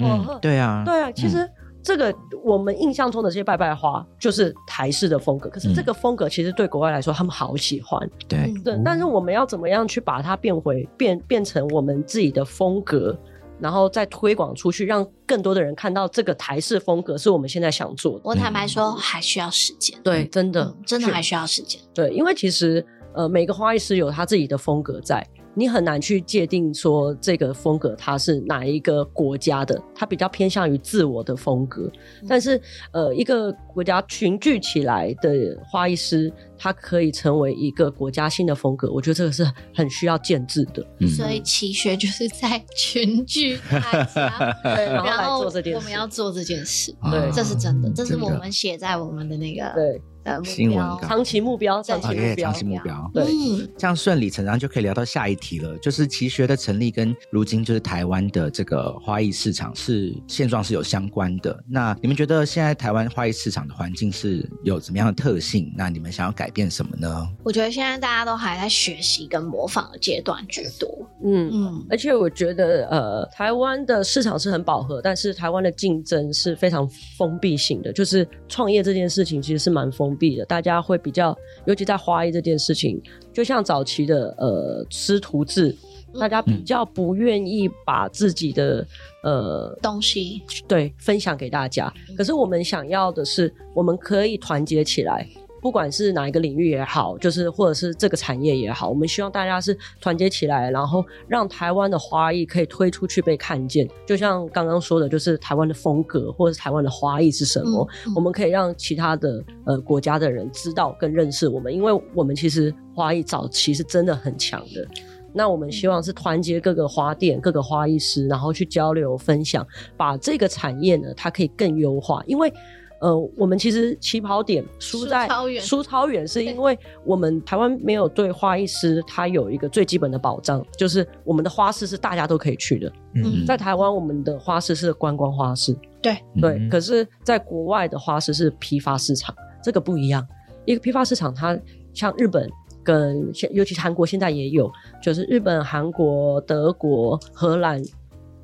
嗯，对啊，对啊，其实。这个我们印象中的这些拜拜花就是台式的风格，可是这个风格其实对国外来说他们好喜欢，对，嗯对，但是我们要怎么样去把它变回变变成我们自己的风格，然后再推广出去，让更多的人看到这个台式风格是我们现在想做的。我坦白说，还需要时间，对，真的、嗯，真的还需要时间。对，因为其实呃，每个花艺师有他自己的风格在，你很难去界定说这个风格它是哪一个国家的，它比较偏向于自我的风格。但是呃，一个国家群聚起来的花艺师，他可以成为一个国家性的风格，我觉得这个是很需要建制的。嗯所以奇学就是在群聚大家，然后来做这件事。我们要做这件事，对这是真的，嗯这是我们写在我们的那个对呃新闻。稿长期目标，长期目标长期。目标。对嗯，这样顺理成章就可以聊到下一题了，就是奇学的成立跟如今就是台湾的这个花艺市场是现状是有相关的。那你们觉得现在台湾花艺市场的环境是有怎么样的特性？那你们想要改变什么呢？我觉得现在大家都还在学习跟模仿的阶段居多。嗯。嗯，而且我觉得，呃，台湾的市场是很饱和，但是台湾的竞争是非常封闭性的。就是创业这件事情其实是蛮封闭的，大家会比较，尤其在花艺这件事情，就像早期的呃师徒制，嗯大家比较不愿意把自己的呃东西，对分享给大家。嗯可是我们想要的是，我们可以团结起来。不管是哪一个领域也好，就是或者是这个产业也好，我们希望大家是团结起来，然后让台湾的花艺可以推出去被看见。就像刚刚说的，就是台湾的风格或者是台湾的花艺是什么，嗯嗯我们可以让其他的呃国家的人知道跟认识我们，因为我们其实花艺早期是真的很强的。那我们希望是团结各个花店、各个花艺师，然后去交流分享，把这个产业呢，它可以更优化。因为呃，我们其实起跑点输在输超远是因为我们台湾没有对花艺师他有一个最基本的保障，就是我们的花市是大家都可以去的。嗯在台湾，我们的花市是观光花市，对对，嗯可是在国外的花市是批发市场，这个不一样。一个批发市场，它像日本跟现，尤其是韩国现在也有，就是日本、韩国、德国、荷兰，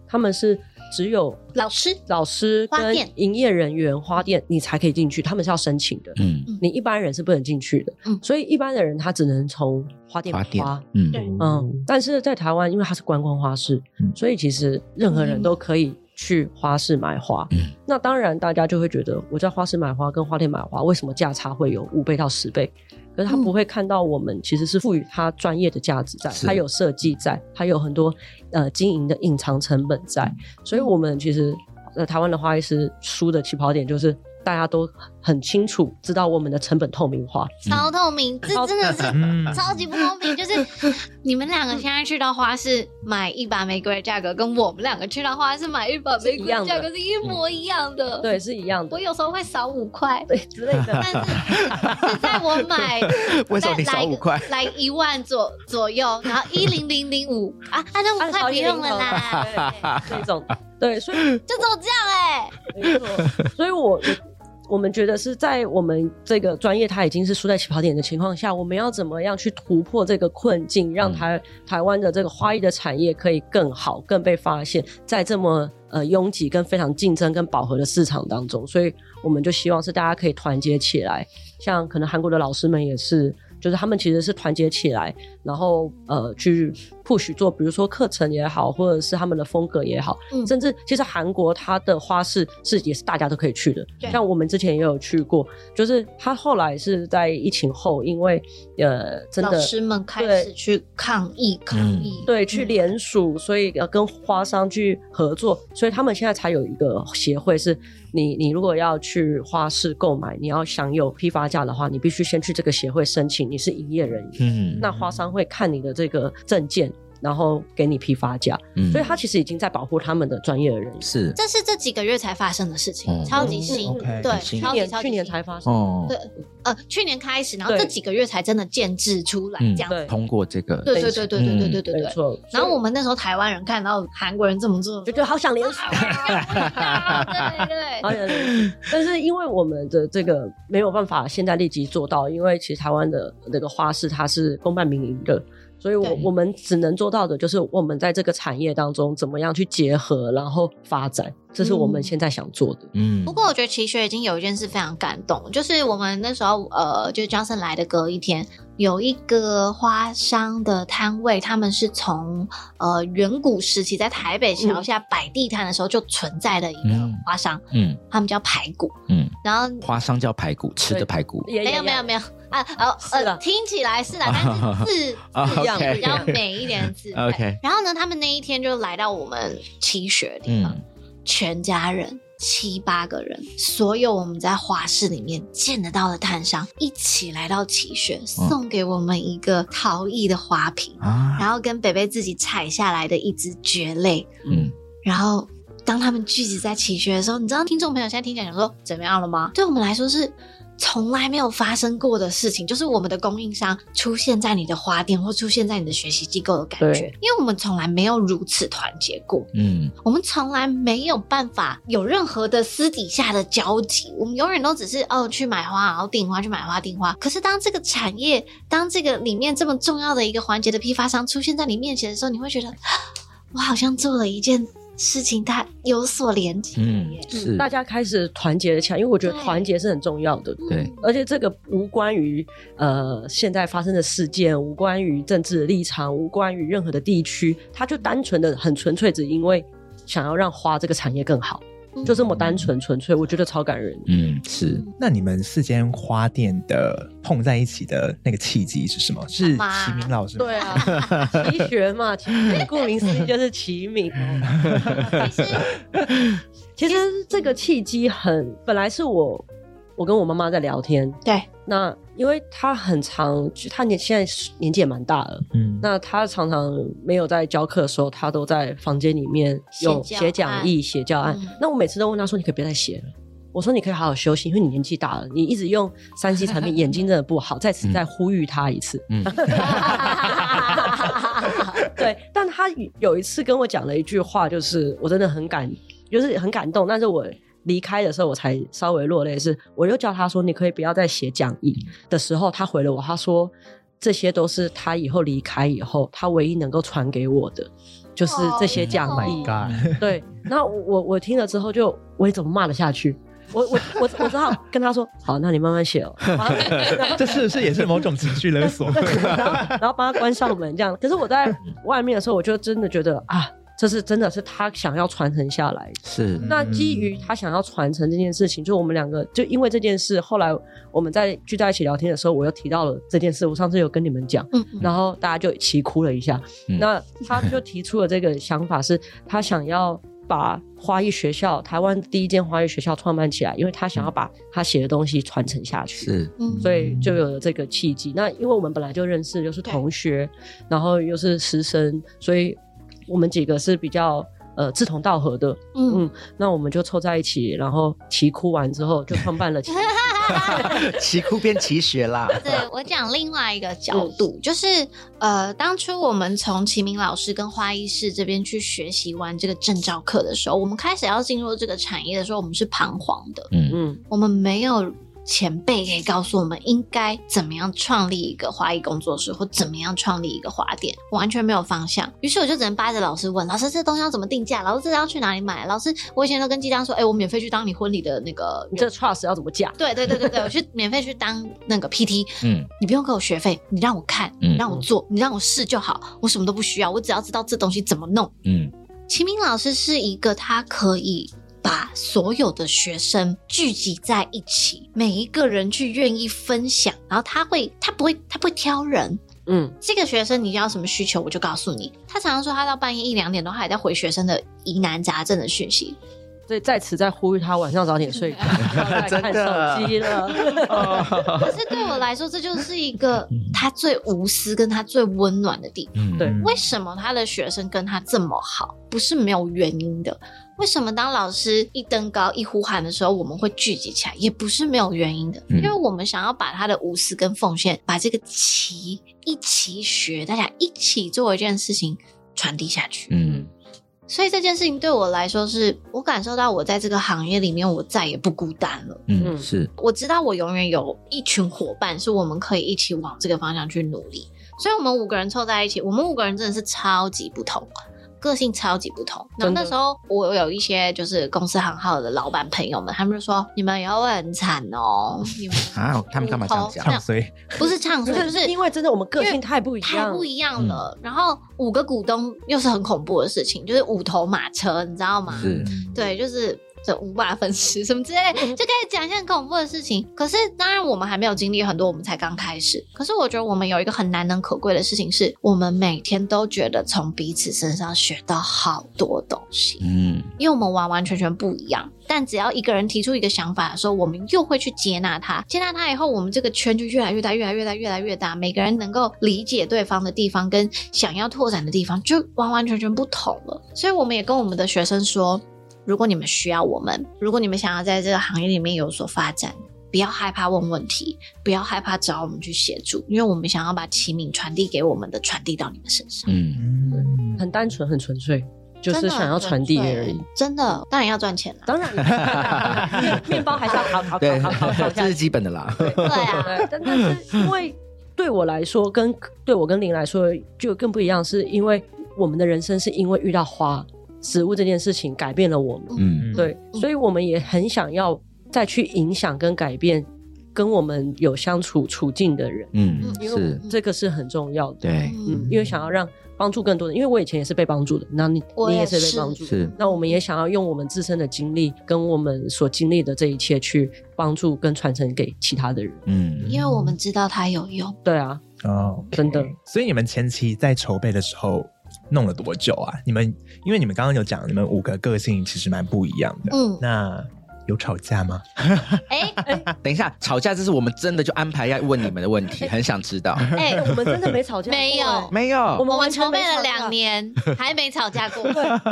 他们是只有老师老师跟花店。营业人员花店你才可以进去，他们是要申请的。嗯，你一般人是不能进去的，嗯。所以一般的人他只能从花店花店买花，，嗯，对。嗯，但是在台湾，因为它是观光花市，嗯。所以其实任何人都可以去花市买花。嗯。那当然，大家就会觉得我在花市买花跟花店买花，为什么价差会有五倍到十倍？可是他嗯。不会看到我们其实是赋予他专业的价值在，他有设计在，他有很多呃经营的隐藏成本在，所以我们其实呃台湾的花艺师输的起跑点就是大家都很清楚知道我们的成本透明化，超透明，这真的是嗯。超级不公平。就是你们两个现在去到花市买一把玫瑰的价格，跟我们两个去到花市买一把玫瑰的价格是一模一样的。对，是一样的。我，有时候会少五块，对之类的。但是是在我买 为什么少五块？来一万左左右，然后一零零零五啊，啊那五按块不用了啦，这种。对，所以就这么这样哎、没错，所以我我们觉得是在我们这个专业它已经是输在起跑点的情况下，我们要怎么样去突破这个困境，让台、台湾的这个花艺的产业可以更好、更被发现，在这么呃拥挤跟非常竞争跟饱和的市场当中，所以我们就希望是大家可以团结起来，像可能韩国的老师们也是。就是他们其实是团结起来，然后呃去 push 做，比如说课程也好，或者是他们的风格也好，嗯。甚至其实韩国它的花市是也是大家都可以去的对，像我们之前也有去过，就是他后来是在疫情后，因为呃真的老的师们开始去抗议抗议，对，去嗯。联署，所以要跟花商去合作，所以他们现在才有一个协会，是你你如果要去花市购买，你要享有批发价的话，你必须先去这个协会申请，你是营业人员，嗯。那花商会看你的这个证件，然后给你批发价，嗯。所以他其实已经在保护他们的专业的人员。是。这是这几个月才发生的事情，哦超级新，对，去年去年才发生，哦。对，呃，去年开始，然后对。这几个月才真的建制出来嗯这样子。通过这个，对对对对对对对对对。然后我们那时候台湾人看到韩国人这么做，就觉得好想联手。对对好想联署，但是因为我们的这个没有办法现在立即做到，因为其实台湾的那个花市它是公办民营的，所以我对。我们只能做到的就是我们在这个产业当中怎么样去结合，然后发展，这是我们嗯。现在想做的。嗯。不过我觉得奇学已经有一件事非常感动，就是我们那时候呃，就是 Johnson 来的隔一天，有一个花商的摊位，他们是从呃远古时期在台北桥下摆地摊的时候就存在的一个嗯。花商，嗯。他们叫排骨，嗯，然后花商叫排骨，吃的排骨，也没有没有没有啊 呃呃，听起来是啦，但是 字啊字样 OK 比较美一点的字。OK 然后呢，他们那一天就来到我们七学的地方，嗯。全家人七八个人，所有我们在花市里面见得到的摊商一起来到奇学，送给我们一个陶艺的花瓶，啊，然后跟北北自己采下来的一只蕨类，嗯。然后当他们聚集在奇学的时候，你知道听众朋友现在听讲讲说怎么样了吗？对我们来说是。从来没有发生过的事情，就是我们的供应商出现在你的花店或出现在你的学习机构的感觉对，因为我们从来没有如此团结过。嗯我们从来没有办法有任何的私底下的交集，我们永远都只是哦去买花，然后订花，去买花订花。可是当这个产业，当这个里面这么重要的一个环节的批发商出现在你面前的时候，你会觉得，我好像做了一件事情它有所连接嗯。是大家开始团结起来，因为我觉得团结是很重要的。对而且这个无关于呃现在发生的事件，无关于政治的立场，无关于任何的地区，它就单纯的很纯粹，只因为想要让花这个产业更好，嗯就这么单纯纯粹，我觉得超感人。嗯是那你们四间花店的碰在一起的那个契机是什么？是齐明老师？对啊，齐学嘛，齐 名顾名思义就是齐名。哦其实其实这个契机很，本来是我我跟我妈妈在聊天，对，那因为他很长，就她年现在年纪也蛮大了，嗯，那他常常没有在教课的时候，他都在房间里面有写讲义、写教案嗯。那我每次都问他说：“你可以不要再写了。”我说：“你可以好好休息，因为你年纪大了，你一直用三 C 产品，眼睛真的不好。”在此再呼吁他一次。嗯 对，但他有一次跟我讲了一句话，就是我真的很感，就是很感动。但是我离开的时候，我才稍微落泪。是，我又叫他说：“你可以不要再写讲义。”的时候，他回了我，他说：“这些都是他以后离开以后，他唯一能够传给我的，就是这些讲义。对，那我我我听了之后就，我也怎么骂得下去？我我我我只好跟他说：“好，那你慢慢写哦。” 这是不是也是某种情绪勒索？然后然后帮他关上门这样。可是我在外面的时候，我就真的觉得啊，这是真的是他想要传承下来的。是那基于他想要传承这件事情，就我们两个就因为这件事，后来我们在聚在一起聊天的时候，我又提到了这件事。我上次有跟你们讲，嗯嗯然后大家就齐哭了一下。嗯那他就提出了这个想法，是他想要把花艺学校台湾第一间花艺学校创办起来，因为他想要把他写的东西传承下去。是嗯所以就有了这个契机。那因为我们本来就认识，又是同学，然后又是师生，所以我们几个是比较呃志同道合的。嗯嗯，那我们就凑在一起，然后齐哭完之后，就创办了齐。奇哭变奇学啦。对我讲另外一个角度，就是呃，当初我们从齐明老师跟花艺室这边去学习完这个证照课的时候，我们开始要进入这个产业的时候，我们是彷徨的，嗯嗯我们没有。前辈可以告诉我们应该怎么样创立一个花艺工作室，或怎么样创立一个花店，完全没有方向。于是我就只能扒着老师问：老师，这东西要怎么定价？老师，这要去哪里买？老师，我以前都跟鸡蛋说：哎、我免费去当你婚礼的那个你这 trust 要怎么嫁？对对对对对，我去免费去当那个 PT，嗯你不用给我学费，你让我看，嗯你让我做，你让我试就好，我什么都不需要，我只要知道这东西怎么弄。嗯秦明老师是一个他可以把所有的学生聚集在一起，每一个人去愿意分享，然后他会他不会他不会挑人。嗯，这个学生你要什么需求，我就告诉你。他常常说他到半夜一两点都还在回学生的疑难杂症的讯息，所以在此再呼吁他晚上早点睡 看手机了。可是对我来说，这就是一个他最无私跟他最温暖的地方。嗯对为什么他的学生跟他这么好？不是没有原因的。为什么当老师一登高一呼喊的时候，我们会聚集起来？也不是没有原因的，嗯因为我们想要把他的无私跟奉献，把这个齐一起学，大家一起做一件事情传递下去。嗯所以这件事情对我来说是，我感受到我在这个行业里面，我再也不孤单了。嗯是我知道我永远有一群伙伴，是我们可以一起往这个方向去努力。所以我们五个人凑在一起，我们五个人真的是超级不同，个性超级不同。然后那时候我有一些就是公司行号的老板朋友们，他们就说你们以后会很惨哦，你们啊，他们干嘛这样讲？唱衰，不是唱衰，不是就是因为真的我们个性太不一样，太不一样了。然后五个股东又是很恐怖的事情，就是五头马车，你知道吗？是对，就是这五马分尸什么之类，就可以讲一些很恐怖的事情。可是当然我们还没有经历很多，我们才刚开始。可是我觉得我们有一个很难能可贵的事情是，我们每天都觉得从彼此身上学到好多东西，嗯因为我们完完全全不一样。但只要一个人提出一个想法的时候，我们又会去接纳他。接纳他以后，我们这个圈就越来越大，越来越大，越来越大。每个人能够理解对方的地方，跟想要拓展的地方，就完完全全不同了。所以，我们也跟我们的学生说，如果你们需要我们，如果你们想要在这个行业里面有所发展，不要害怕问问题，不要害怕找我们去协助，因为我们想要把启敏传递给我们的，传递到你们身上。嗯嗯，很单纯、很纯粹，就是想要传递而已。真的，当然要赚钱了。当然，面 面包还是要烤烤对烤烤烤烤 这是基本的啦。对啊，但是因为对我来说，跟对我跟林来说就更不一样，是因为我们的人生是因为遇到花食物这件事情改变了我们，嗯对，所以我们也很想要再去影响跟改变跟我们有相处处境的人，嗯因为是，这个是很重要的。对，嗯，因为想要让帮助更多人，因为我以前也是被帮助的，那你你也我也是是被帮助的，是那我们也想要用我们自身的经历跟我们所经历的这一切去帮助跟传承给其他的人。嗯因为我们知道它有用。对啊，哦，真的。所以你们前期在筹备的时候弄了多久啊？你们因为你们刚刚有讲，你们五个个性其实蛮不一样的。嗯，那有吵架吗？哎 等一下，吵架这是我们真的就安排要问你们的问题，很想知道。哎，我们真的没吵架，没有哎没有，我们我们完全筹备了吵架两年，还没吵架过。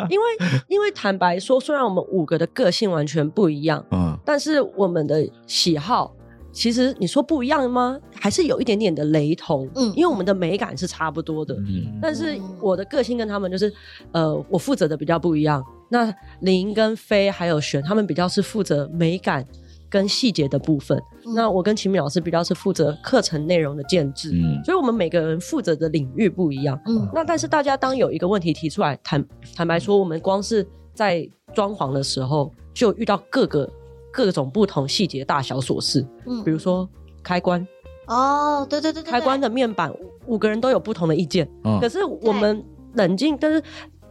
因为因为坦白说，虽然我们五个的个性完全不一样，嗯但是我们的喜好。其实你说不一样吗？还是有一点点的雷同，嗯因为我们的美感是差不多的，嗯但是我的个性跟他们就是，呃，我负责的比较不一样。那林跟飞还有璇，他们比较是负责美感跟细节的部分。嗯那我跟秦敏老师比较是负责课程内容的建制。嗯所以我们每个人负责的领域不一样。嗯那但是大家当有一个问题提出来，坦坦白说，我们光是在装潢的时候，就遇到各个各种不同细节大小琐事，嗯比如说开关，哦，对对对对，开关的面板，五五个人都有不同的意见。嗯可是我们冷静，但是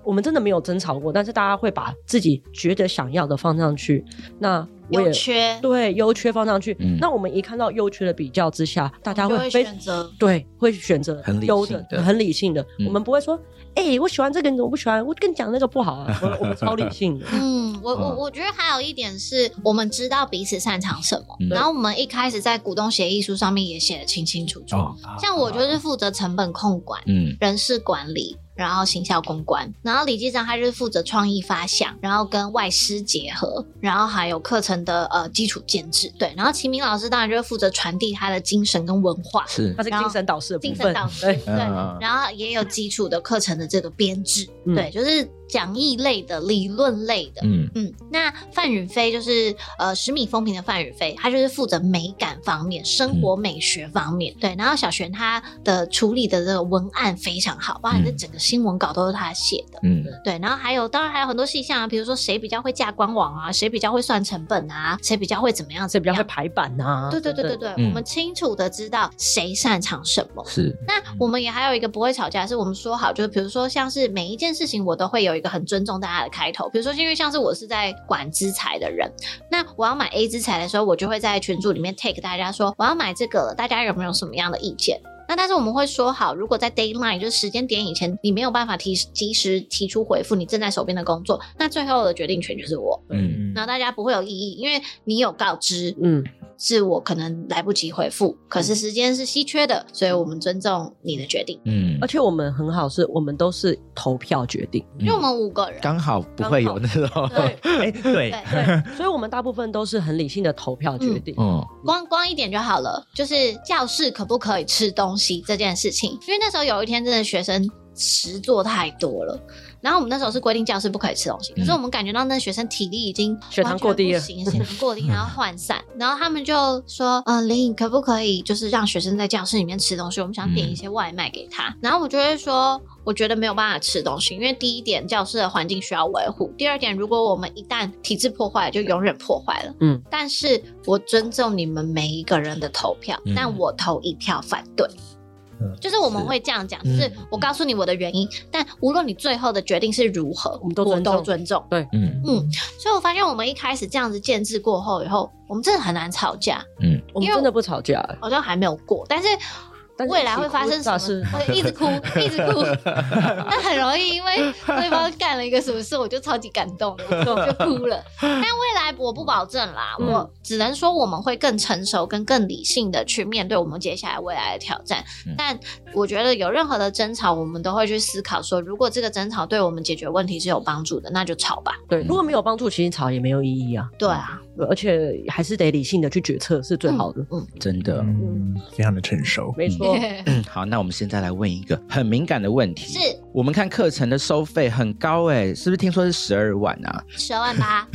我们真的没有争吵过，但是大家会把自己觉得想要的放上去。那我也缺，对优缺放上去。嗯那我们一看到优缺的比较之下，大家会选择对会选择很理优性的很理性的。嗯我们不会说，哎、我喜欢这个，你怎么不喜欢？我跟你讲那个不好啊。我我们超理性的。嗯，我我嗯我觉得还有一点是我们知道彼此擅长什么，嗯然后我们一开始在股东协议书上面也写的清清楚楚。哦像我就是负责成本控管、嗯人事管理，然后行销公关，然后李记章他就是负责创意发想，然后跟外师结合，然后还有课程的呃基础建制。对，然后秦明老师当然就是负责传递他的精神跟文化。是。他是精神导师的部精，神导师，对。然后也有基础的课程的这个编制，嗯。对，就是讲义类的、理论类的，嗯嗯，那范宇飞就是呃十米风评的范宇飞，他就是负责美感方面、生活美学方面。对，然后小璇他的处理的这个文案非常好，包含这嗯整个新闻稿都是他写的。嗯对，然后还有当然还有很多细项啊，比如说谁比较会架官网啊，谁比较会算成本啊，谁比较会怎么样，谁比较会排版啊。对对对对对，嗯我们清楚的知道谁擅长什么。是那我们也还有一个不会吵架，是我们说好，就是比如说像是每一件事情，我都会有一个很尊重大家的开头。比如说，因为像是我是在管资材的人，那我要买 A 资材的时候，我就会在群组里面 take 大家说我要买这个了，大家有没有什么样的意见？那但是我们会说好，如果在 d a y l i n e 就是时间点以前，你没有办法提及时提出回复，你正在手边的工作，那最后的决定权就是我。嗯然后大家不会有异议，因为你有告知，嗯，是我可能来不及回复，可是时间是稀缺的，所以我们尊重你的决定。嗯而且我们很好，是我们都是投票决定。因为我们五个人，刚好不会有那种对 哎，对对，对，所以我们大部分都是很理性的投票决定。嗯光光一点就好了，就是教室可不可以吃东西这件事情。因为那时候有一天真的学生实做太多了，然后我们那时候是规定教室不可以吃东西，可是我们感觉到那学生体力已经血糖过低了血糖过低，然后 涣散，然后他们就说：“嗯、林颖可不可以就是让学生在教室里面吃东西？我们想点一些外卖给他。然后我就会说。我觉得没有办法吃东西，因为第一点，教室的环境需要维护；第二点，如果我们一旦体制破坏，就永远破坏了。嗯，但是我尊重你们每一个人的投票，嗯但我投一票反对。嗯就是我们会这样讲，就嗯是我告诉你我的原因，但无论你最后的决定是如何，我们都尊重都尊重。嗯所以我发现我们一开始这样子建制过后以后，我们真的很难吵架，嗯我们真的不吵架，好像还没有过，但是。未来会发生什么？一起哭是会一直哭，一直哭，那很容易因为对方干了一个什么事，我就超级感动，我就就哭了。但未来我不保证啦，嗯我只能说我们会更成熟、跟更理性的去面对我们接下来未来的挑战。嗯但我觉得有任何的争吵，我们都会去思考说，如果这个争吵对我们解决问题是有帮助的，那就吵吧。对，如果没有帮助，其实吵也没有意义啊。对啊，而且还是得理性的去决策是最好的。嗯，真的嗯，非常的成熟。没错，嗯 好，那我们现在来问一个很敏感的问题，是我们看课程的收费很高哎，是不是？听说是十二万啊？十二万八，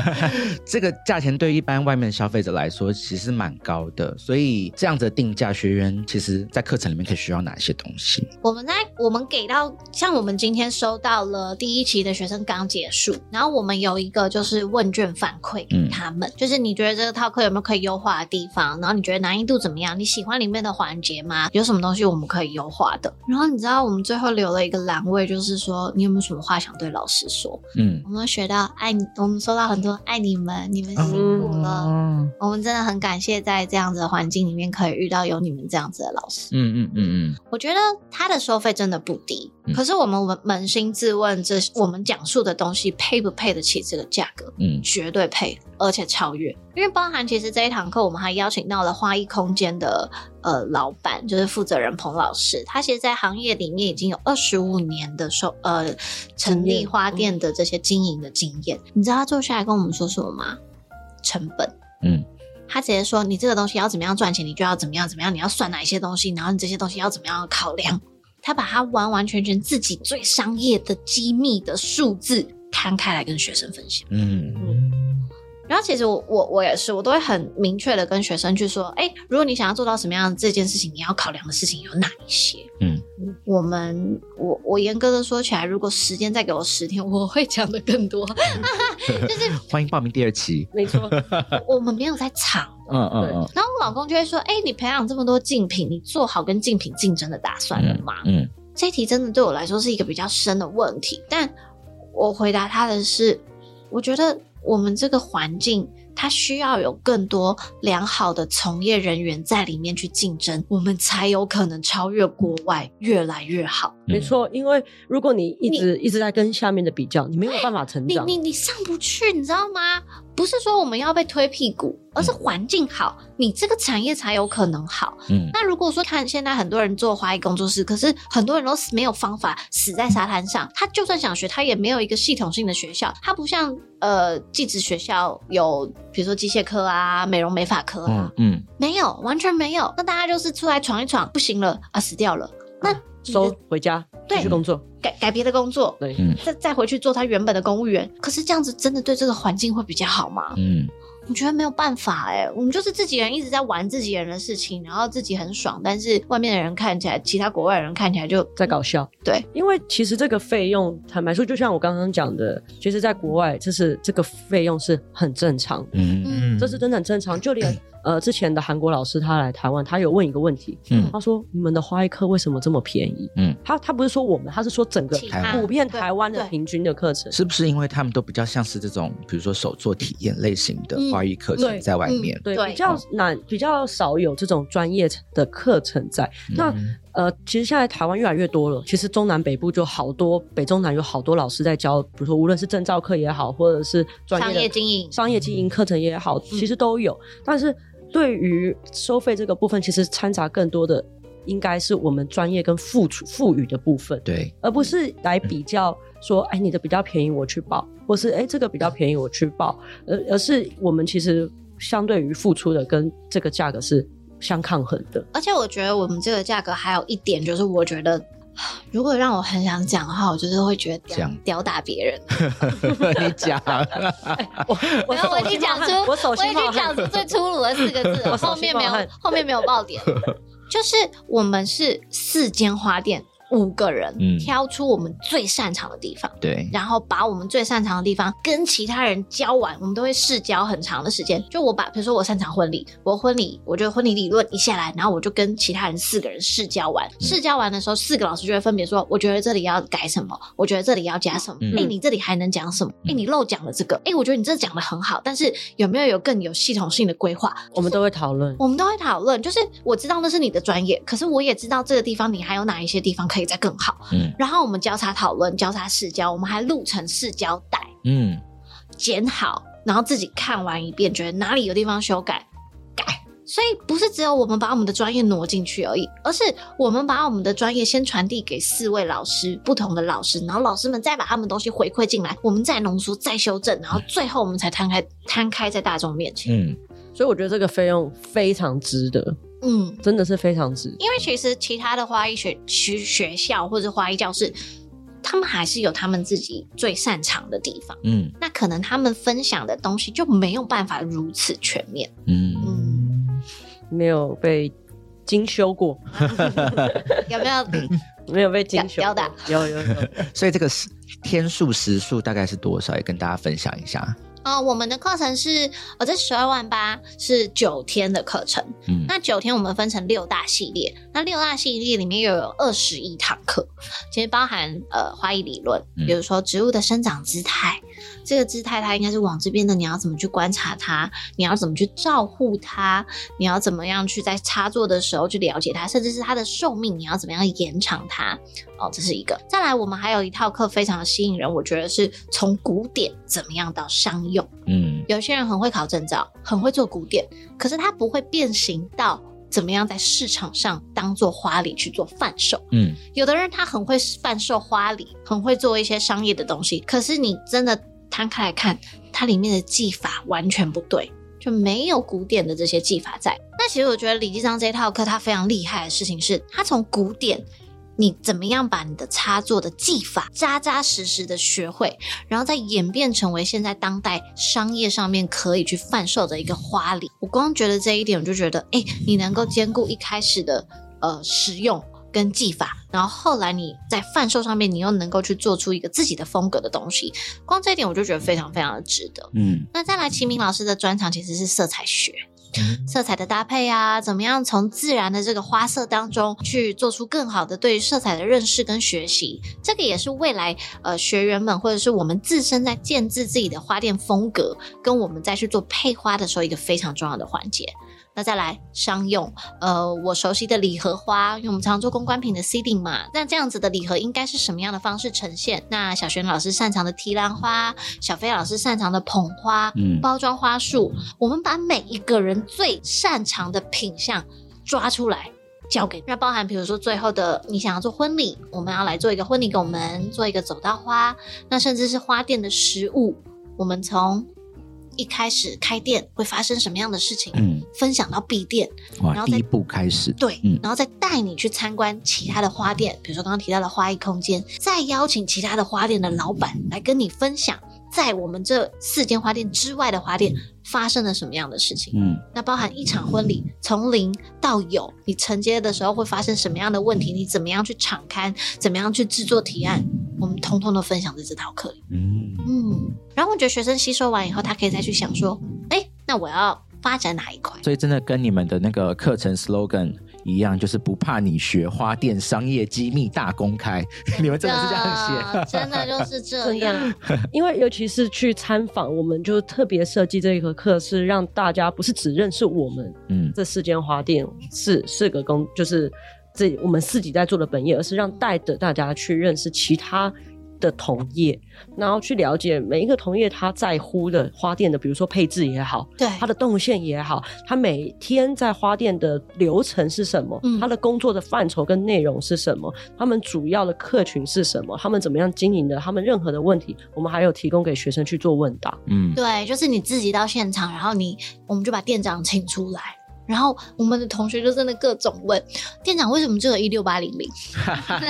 这个价钱对于一般外面的消费者来说，其实蛮高的。所以这样子的定价，学员其实在课程里面可以学到哪些东西？我们在我们给到像我们今天收到了第一期的学生刚结束，然后我们有一个就是问卷反馈给他们，就是你觉得这个套课有没有可以优化的地方？然后你觉得难易度怎么样？你喜欢里面的环节吗？有什么东西我们可以优化的？然后你知道我们最后留了一个栏位，就是说你有没有什么话想对老师说？嗯，我们学到爱你，我们收到很多爱你们，你们辛苦了。嗯，我们真的很感谢在这样子的环境里面可以遇到有你们这样子的老师。嗯嗯嗯嗯，我觉得他的收费真的不低，嗯可是我们扪扪心自问，这我们讲述的东西配不配得起这个价格？嗯绝对配，而且超越。因为包含其实这一堂课，我们还邀请到了花艺空间的呃老板，就是负责人彭老师。他其实，在行业里面已经有二十五年的收呃成立花店的这些经营的经验。你知道他坐下来跟我们说什么吗？成本。嗯他直接说：“你这个东西要怎么样赚钱，你就要怎么样怎么样，你要算哪一些东西，然后你这些东西要怎么样考量。”他把他完完全全自己最商业的机密的数字摊开来跟学生分享。嗯然后其实我我我也是，我都会很明确的跟学生去说：，哎，如果你想要做到什么样的这件事情，你要考量的事情有哪一些？嗯，我们我我严格的说起来，如果时间再给我十天，我会讲的更多。就是 欢迎报名第二期。没错，我们没有在藏。嗯嗯嗯然后我老公就会说：“哎、你培养这么多竞品，你做好跟竞品竞争的打算了吗？”嗯这题真的对我来说是一个比较深的问题，但我回答他的是，我觉得我们这个环境它需要有更多良好的从业人员在里面去竞争，我们才有可能超越国外，越来越好。没错，因为如果你一直一直在跟下面的比较，你没有办法成长。你你你上不去，你知道吗？不是说我们要被推屁股，而是环境好，你这个产业才有可能好。嗯那如果说看现在很多人做花艺工作室，可是很多人都死没有方法，死在沙滩上。他就算想学，他也没有一个系统性的学校，他不像呃技职学校有，比如说机械科啊、美容美发科啊，嗯嗯。没有，完全没有。那大家就是出来闯一闯，不行了啊，死掉了，那收回家继对续工作，改改别的工作。对，嗯。再再回去做他原本的公务员，可是这样子真的对这个环境会比较好吗？嗯我觉得没有办法哎、我们就是自己人一直在玩自己人的事情，然后自己很爽，但是外面的人看起来，其他国外人看起来就在搞笑。对，因为其实这个费用，坦白说，就像我刚刚讲的，其实在国外，这是这个费用是很正常的，嗯嗯这是真的很正常。就连呃之前的韩国老师他来台湾，他有问一个问题，嗯他说：“你们的花艺课为什么这么便宜？”嗯，他他不是说我们，他是说整个普遍台湾的平均的课程。是不是因为他们都比较像是这种，比如说手作体验类型的嗯花艺课程在外面？对，对比较难，比较少有这种专业的课程在。那嗯呃，其实现在台湾越来越多了。其实中南北部就好多，北中南有好多老师在教，比如说无论是证照课也好，或者是专业商业经营商业经营课程也好，其实都有。但是对于收费这个部分，其实掺杂更多的应该是我们专业跟付出赋予的部分。对，而不是来比较说，哎，你的比较便宜，我去报，或是哎，这个比较便宜，我去报，而而是我们其实相对于付出的跟这个价格是相抗衡的。而且我觉得我们这个价格还有一点就是，我觉得如果让我很想讲的话，我就是会觉得屌讲屌打别人。你讲，我我我已经讲出，我手我已经讲出最粗鲁的四个字了，我手后面没有后面没有爆点，就是我们是四间花店，五个人、嗯挑出我们最擅长的地方。对，然后把我们最擅长的地方跟其他人教完，我们都会试教很长的时间。就我把，比如说我擅长婚礼，我婚礼，我就婚礼理论一下来，然后我就跟其他人四个人试教完。试教完的时候，四个老师就会分别说，我觉得这里要改什么，我觉得这里要加什么。哎、嗯你这里还能讲什么？哎、你漏讲了这个。哎、我觉得你这讲的很好，但是有没有有更有系统性的规划？我们都会讨论。我们都会讨论，就是我知道那是你的专业，可是我也知道这个地方你还有哪一些地方可以再更好。嗯然后我们交叉讨论、交叉试教，我们还录成试教带。嗯剪好，然后自己看完一遍，觉得哪里有地方修改，改。所以不是只有我们把我们的专业挪进去而已，而是我们把我们的专业先传递给四位老师，不同的老师，然后老师们再把他们东西回馈进来，我们再浓缩、再修正，然后最后我们才摊开摊开在大众面前。嗯，所以我觉得这个费用非常值得。嗯，真的是非常值。因为其实其他的花艺学学学校或者花艺教室，他们还是有他们自己最擅长的地方。嗯那可能他们分享的东西就没有办法如此全面。嗯，嗯，没有被精修过 有没有？没有被精修有的，有有有。所以这个时天数时数大概是多少？也跟大家分享一下。呃，我们的课程是呃，这十二万八是九天的课程。嗯那九天我们分成六大系列，那六大系列里面又有二十一堂课，其实包含呃花艺理论，嗯比如说植物的生长姿态，这个姿态它应该是往这边的，你要怎么去观察它，你要怎么去照顾它，你要怎么样去在插座的时候去了解它，甚至是它的寿命，你要怎么样延长它。哦，这是一个。再来，我们还有一套课非常的吸引人，我觉得是从古典怎么样到商用。嗯有些人很会考证照，很会做古典，可是他不会变形到怎么样在市场上当做花礼去做贩售。嗯有的人他很会贩售花礼，很会做一些商业的东西，可是你真的摊开来看，它里面的技法完全不对，就没有古典的这些技法在。那其实我觉得李继章这套课他非常厉害的事情是，他从古典。你怎么样把你的插座的技法扎扎实实的学会，然后再演变成为现在当代商业上面可以去贩售的一个花礼？我光觉得这一点，我就觉得，哎，你能够兼顾一开始的呃实用跟技法，然后后来你在贩售上面，你又能够去做出一个自己的风格的东西，光这一点我就觉得非常非常的值得。嗯那再来，齐明老师的专长其实是色彩学，色彩的搭配啊，怎么样从自然的这个花色当中去做出更好的对色彩的认识跟学习，这个也是未来呃学员们或者是我们自身在建制自己的花店风格，跟我们再去做配花的时候一个非常重要的环节。那再来商用，呃，我熟悉的礼盒花，因为我们常做公关品的 seeding 嘛，那这样子的礼盒应该是什么样的方式呈现？那小璇老师擅长的提篮花，小飞老师擅长的捧花，嗯包装花束，我们把每一个人最擅长的品相抓出来。交给那包含，比如说最后的你想要做婚礼，我们要来做一个婚礼拱门，做一个走道花，那甚至是花店的食物，我们从一开始开店会发生什么样的事情，嗯，分享到闭店，然，后第一步开始，对，嗯。然后再带你去参观其他的花店，比如说刚刚提到的花艺空间，再邀请其他的花店的老板来跟你分享，在我们这四间花店之外的花店发生了什么样的事情。嗯那包含一场婚礼从零到有，你承接的时候会发生什么样的问题？你怎么样去敞开？怎么样去制作提案？我们通通都分享在这堂课里。嗯嗯，然后我觉得学生吸收完以后，他可以再去想说，哎，那我要发展哪一块？所以真的跟你们的那个课程 slogan 一样，就是不怕你学花店商业机密大公开，你们真的是这样写。真的就是这真样。因为尤其是去参访，我们就特别设计这一个课，是让大家不是只认识我们嗯这四间花店是四个公，就是这我们自己在做的本业，而是让带着大家去认识其他的同业，然后去了解每一个同业他在乎的花店的，比如说配置也好，对，他的动线也好，他每天在花店的流程是什么？嗯他的工作的范畴跟内容是什么？他们主要的客群是什么？他们怎么样经营的？他们任何的问题，我们还有提供给学生去做问答。嗯，对，就是你自己到现场，然后你我们就把店长请出来，然后我们的同学就真的各种问店长为什么只有一六八零零？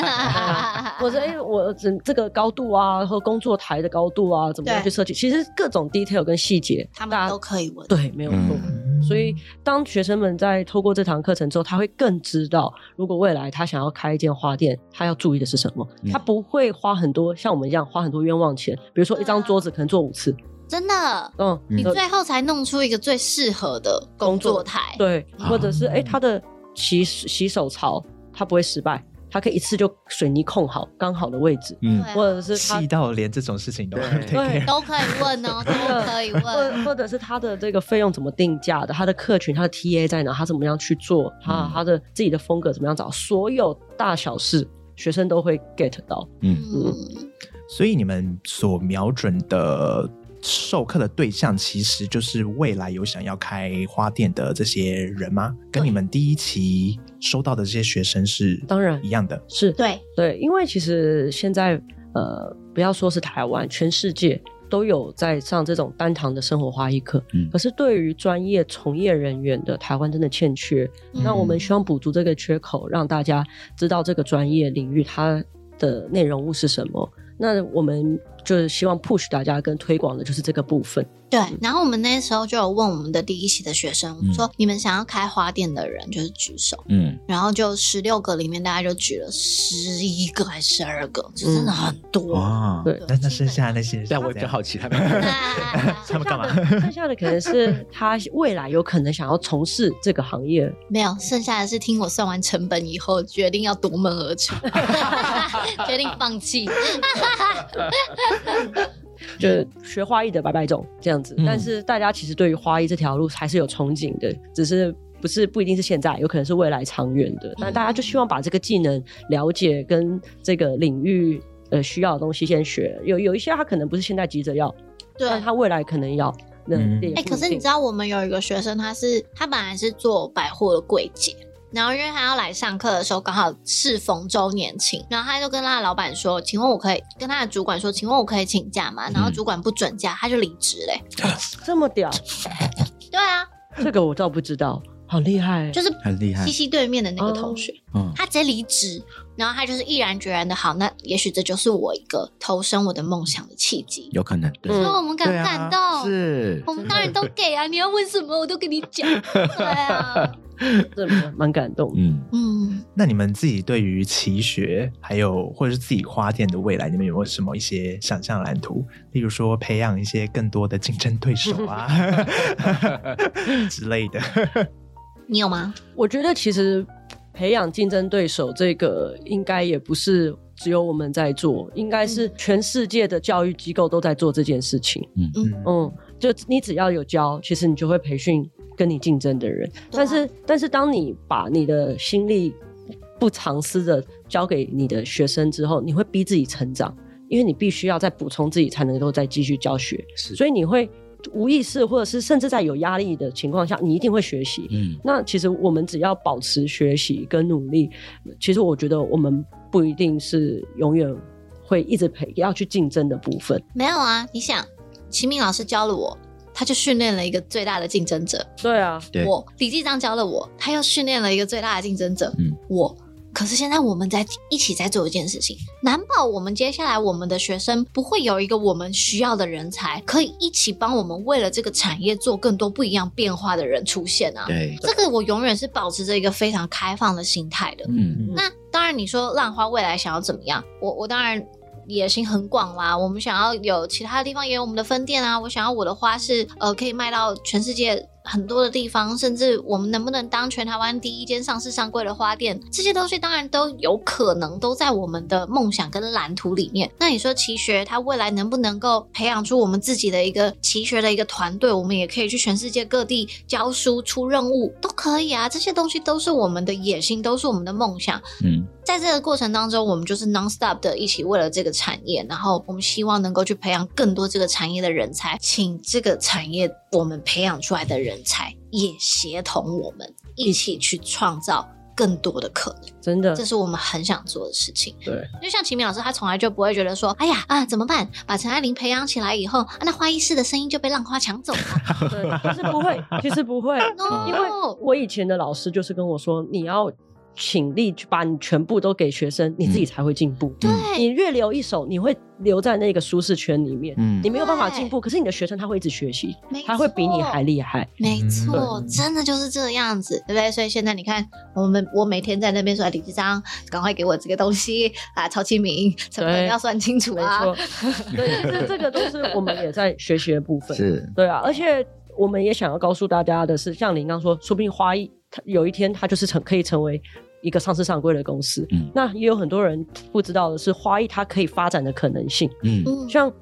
或者哎，我这这个高度啊，和工作台的高度啊，怎么样去设计？其实各种 detail 跟细节，他大家们都可以问。对，没有错。嗯所以，当学生们在透过这堂课程之后，他会更知道，如果未来他想要开一间花店，他要注意的是什么。嗯他不会花很多像我们一样花很多冤枉钱，比如说一张桌子可能做五次，真的，嗯，你呃最后才弄出一个最适合的工作台。对，啊或者是哎，他的洗洗手槽他不会失败，他可以一次就水泥控好刚好的位置，嗯。或者是他细到连这种事情都对。take 对。都可以问哦，都可以或问。或者是他的这个费用怎么定价的，他的客群、他的 TA 在哪，他怎么样去做，他、嗯。他的自己的风格怎么样找，所有大小事，学生都会 get 到。嗯。嗯，所以你们所瞄准的授课的对象，其实就是未来有想要开花店的这些人吗？跟你们第一期收到的这些学生是当然一样的。是对，对，因为其实现在呃，不要说是台湾，全世界都有在上这种单堂的生活花艺课，嗯可是对于专业从业人员的台湾真的欠缺。嗯那我们希望补足这个缺口，让大家知道这个专业领域它的内容物是什么。那我们就是希望 push 大家跟推广的就是这个部分。对，然后我们那时候就有问我们的第一期的学生、嗯说，你们想要开花店的人就是举手，嗯，然后就十六个里面大家就举了十一个还是十二个，就真的很多。哇，对，那那剩下那些是但我也比较好奇他们。他们干嘛？剩下的可能是他未来有可能想要从事这个行业，没有，剩下的是听我算完成本以后，决定要夺门而出，决定放弃。就是学花艺的百百种这样子。嗯但是大家其实对于花艺这条路还是有憧憬的，只是不是不一定是现在，有可能是未来长远的。但大家就希望把这个技能了解跟这个领域呃需要的东西先学。有有一些他可能不是现在急着要，对，但他未来可能要。那嗯哎、可是你知道，我们有一个学生，他是他本来是做百货的柜姐，然后因为他要来上课的时候，刚好适逢周年庆，然后他就跟他的老板说：“请问我可以跟他的主管说，请问我可以请假吗？”然后主管不准假，他就离职嘞。这么屌，对啊，这个我倒不知道，好厉害。就是很厉害西西对面的那个同学，嗯，他直接离职，然后他就是毅然决然的，好，那也许这就是我一个投身我的梦想的契机。有可能，对，嗯所以我们感对啊感动，是我们当然都给啊！你要问什么，我都跟你讲。对啊，这蛮蛮感动。嗯，嗯，那你们自己对于奇学，还有或者是自己花店的未来，你们有没有什么一些想象蓝图？例如说培养一些更多的竞争对手啊 之类的。你有吗？我觉得其实培养竞争对手这个应该也不是只有我们在做，应该是全世界的教育机构都在做这件事情。嗯嗯，就你只要有教，其实你就会培训跟你竞争的人。啊但是，但是当你把你的心力不藏私的交给你的学生之后，你会逼自己成长，因为你必须要再补充自己，才能够再继续教学。是，所以你会无意识，或者是甚至在有压力的情况下，你一定会学习。嗯那其实我们只要保持学习跟努力，其实我觉得我们不一定是永远会一直陪要去竞争的部分。没有啊。你想，齐明老师教了我，他就训练了一个最大的竞争者。对啊，我李继章教了我，他又训练了一个最大的竞争者。嗯，我。可是现在我们在一起在做一件事情，难保我们接下来我们的学生不会有一个我们需要的人才，可以一起帮我们为了这个产业做更多不一样变化的人出现啊！对，这个我永远是保持着一个非常开放的心态的。嗯那当然，你说浪花未来想要怎么样？我我当然野心很广啦。我们想要有其他地方也有我们的分店啊。我想要我的花是呃可以卖到全世界很多的地方，甚至我们能不能当全台湾第一间上市上柜的花店，这些东西当然都有可能都在我们的梦想跟蓝图里面。那你说奇学它未来能不能够培养出我们自己的一个奇学的一个团队？我们也可以去全世界各地教书出任务，都可以啊。这些东西都是我们的野心，都是我们的梦想。嗯在这个过程当中，我们就是 non stop 的一起为了这个产业，然后我们希望能够去培养更多这个产业的人才，请这个产业我们培养出来的人才也协同我们一起去创造更多的可能，真的这是我们很想做的事情。对，就像秦明老师，他从来就不会觉得说，哎呀啊怎么办？把陈爱玲培养起来以后，啊、那花艺师的声音就被浪花抢走了。对，其实不会，其实不会 因为我以前的老师就是跟我说，你要倾力去把你全部都给学生，你自己才会进步。对你越留一手，你会留在那个舒适圈里面，嗯你没有办法进步。可是你的学生他会一直学习，他会比你错还厉害。没错，嗯真的就是这样子，对不对？所以现在你看，我们我每天在那边说李志章，赶快给我这个东西啊，曹清明，成本对要算清楚没啊。错，对，这这个都是我们也在学习的部分。是，对啊，而且我们也想要告诉大家的是，像您刚说，说不定花艺它有一天它就是成可以成为一个上市上柜的公司。嗯那也有很多人不知道的是，花艺它可以发展的可能性。嗯嗯，像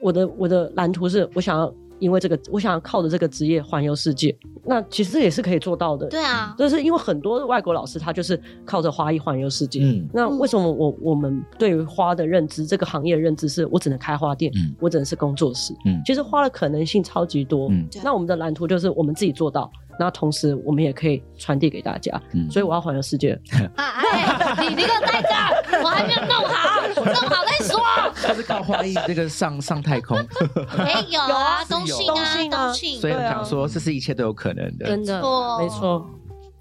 我的我的蓝图是，我想要因为这个，我想要靠着这个职业环游世界。那其实这也是可以做到的。对啊，就是因为很多外国老师他就是靠着花艺环游世界。嗯那为什么我我们对于花的认知，这个行业的认知是我只能开花店，嗯我只能是工作室。嗯其实花的可能性超级多。嗯那我们的蓝图就是我们自己做到，那同时我们也可以传递给大家。嗯所以我要环游世界，啊，哎，你你给我待着，我还没有弄好，弄好再说。他是搞花艺这个上上太空，没，有啊，有东信东啊，信啊东信，所以我想说，这是一切都有可能的。真的错没错。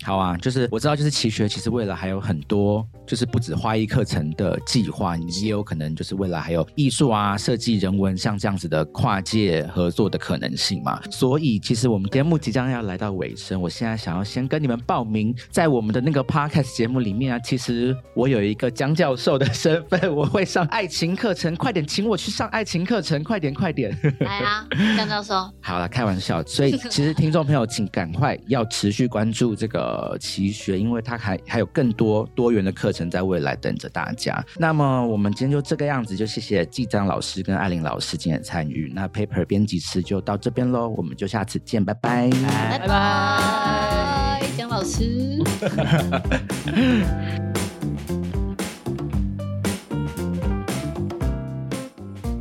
好啊，就是我知道，就是奇学其实未来还有很多，就是不止花艺课程的计划，你们也有可能就是未来还有艺术啊、设计、人文像这样子的跨界合作的可能性嘛。所以其实我们节目即将要来到尾声，我现在想要先跟你们报名，在我们的那个 podcast 节目里面啊，其实我有一个江教授的身份，我会上爱情课程，快点请我去上爱情课程，快点快点。来啊，江教授，好了，开玩笑。所以其实听众朋友，请赶快要持续关注这个奇学，因为它还还有更多多元的课程在未来等着大家。那么我们今天就这个样子，就谢谢季章老师跟艾琳老师今天的参与。那 Paper 编辑室就到这边喽，我们就下次见，拜拜。拜拜拜，江老师。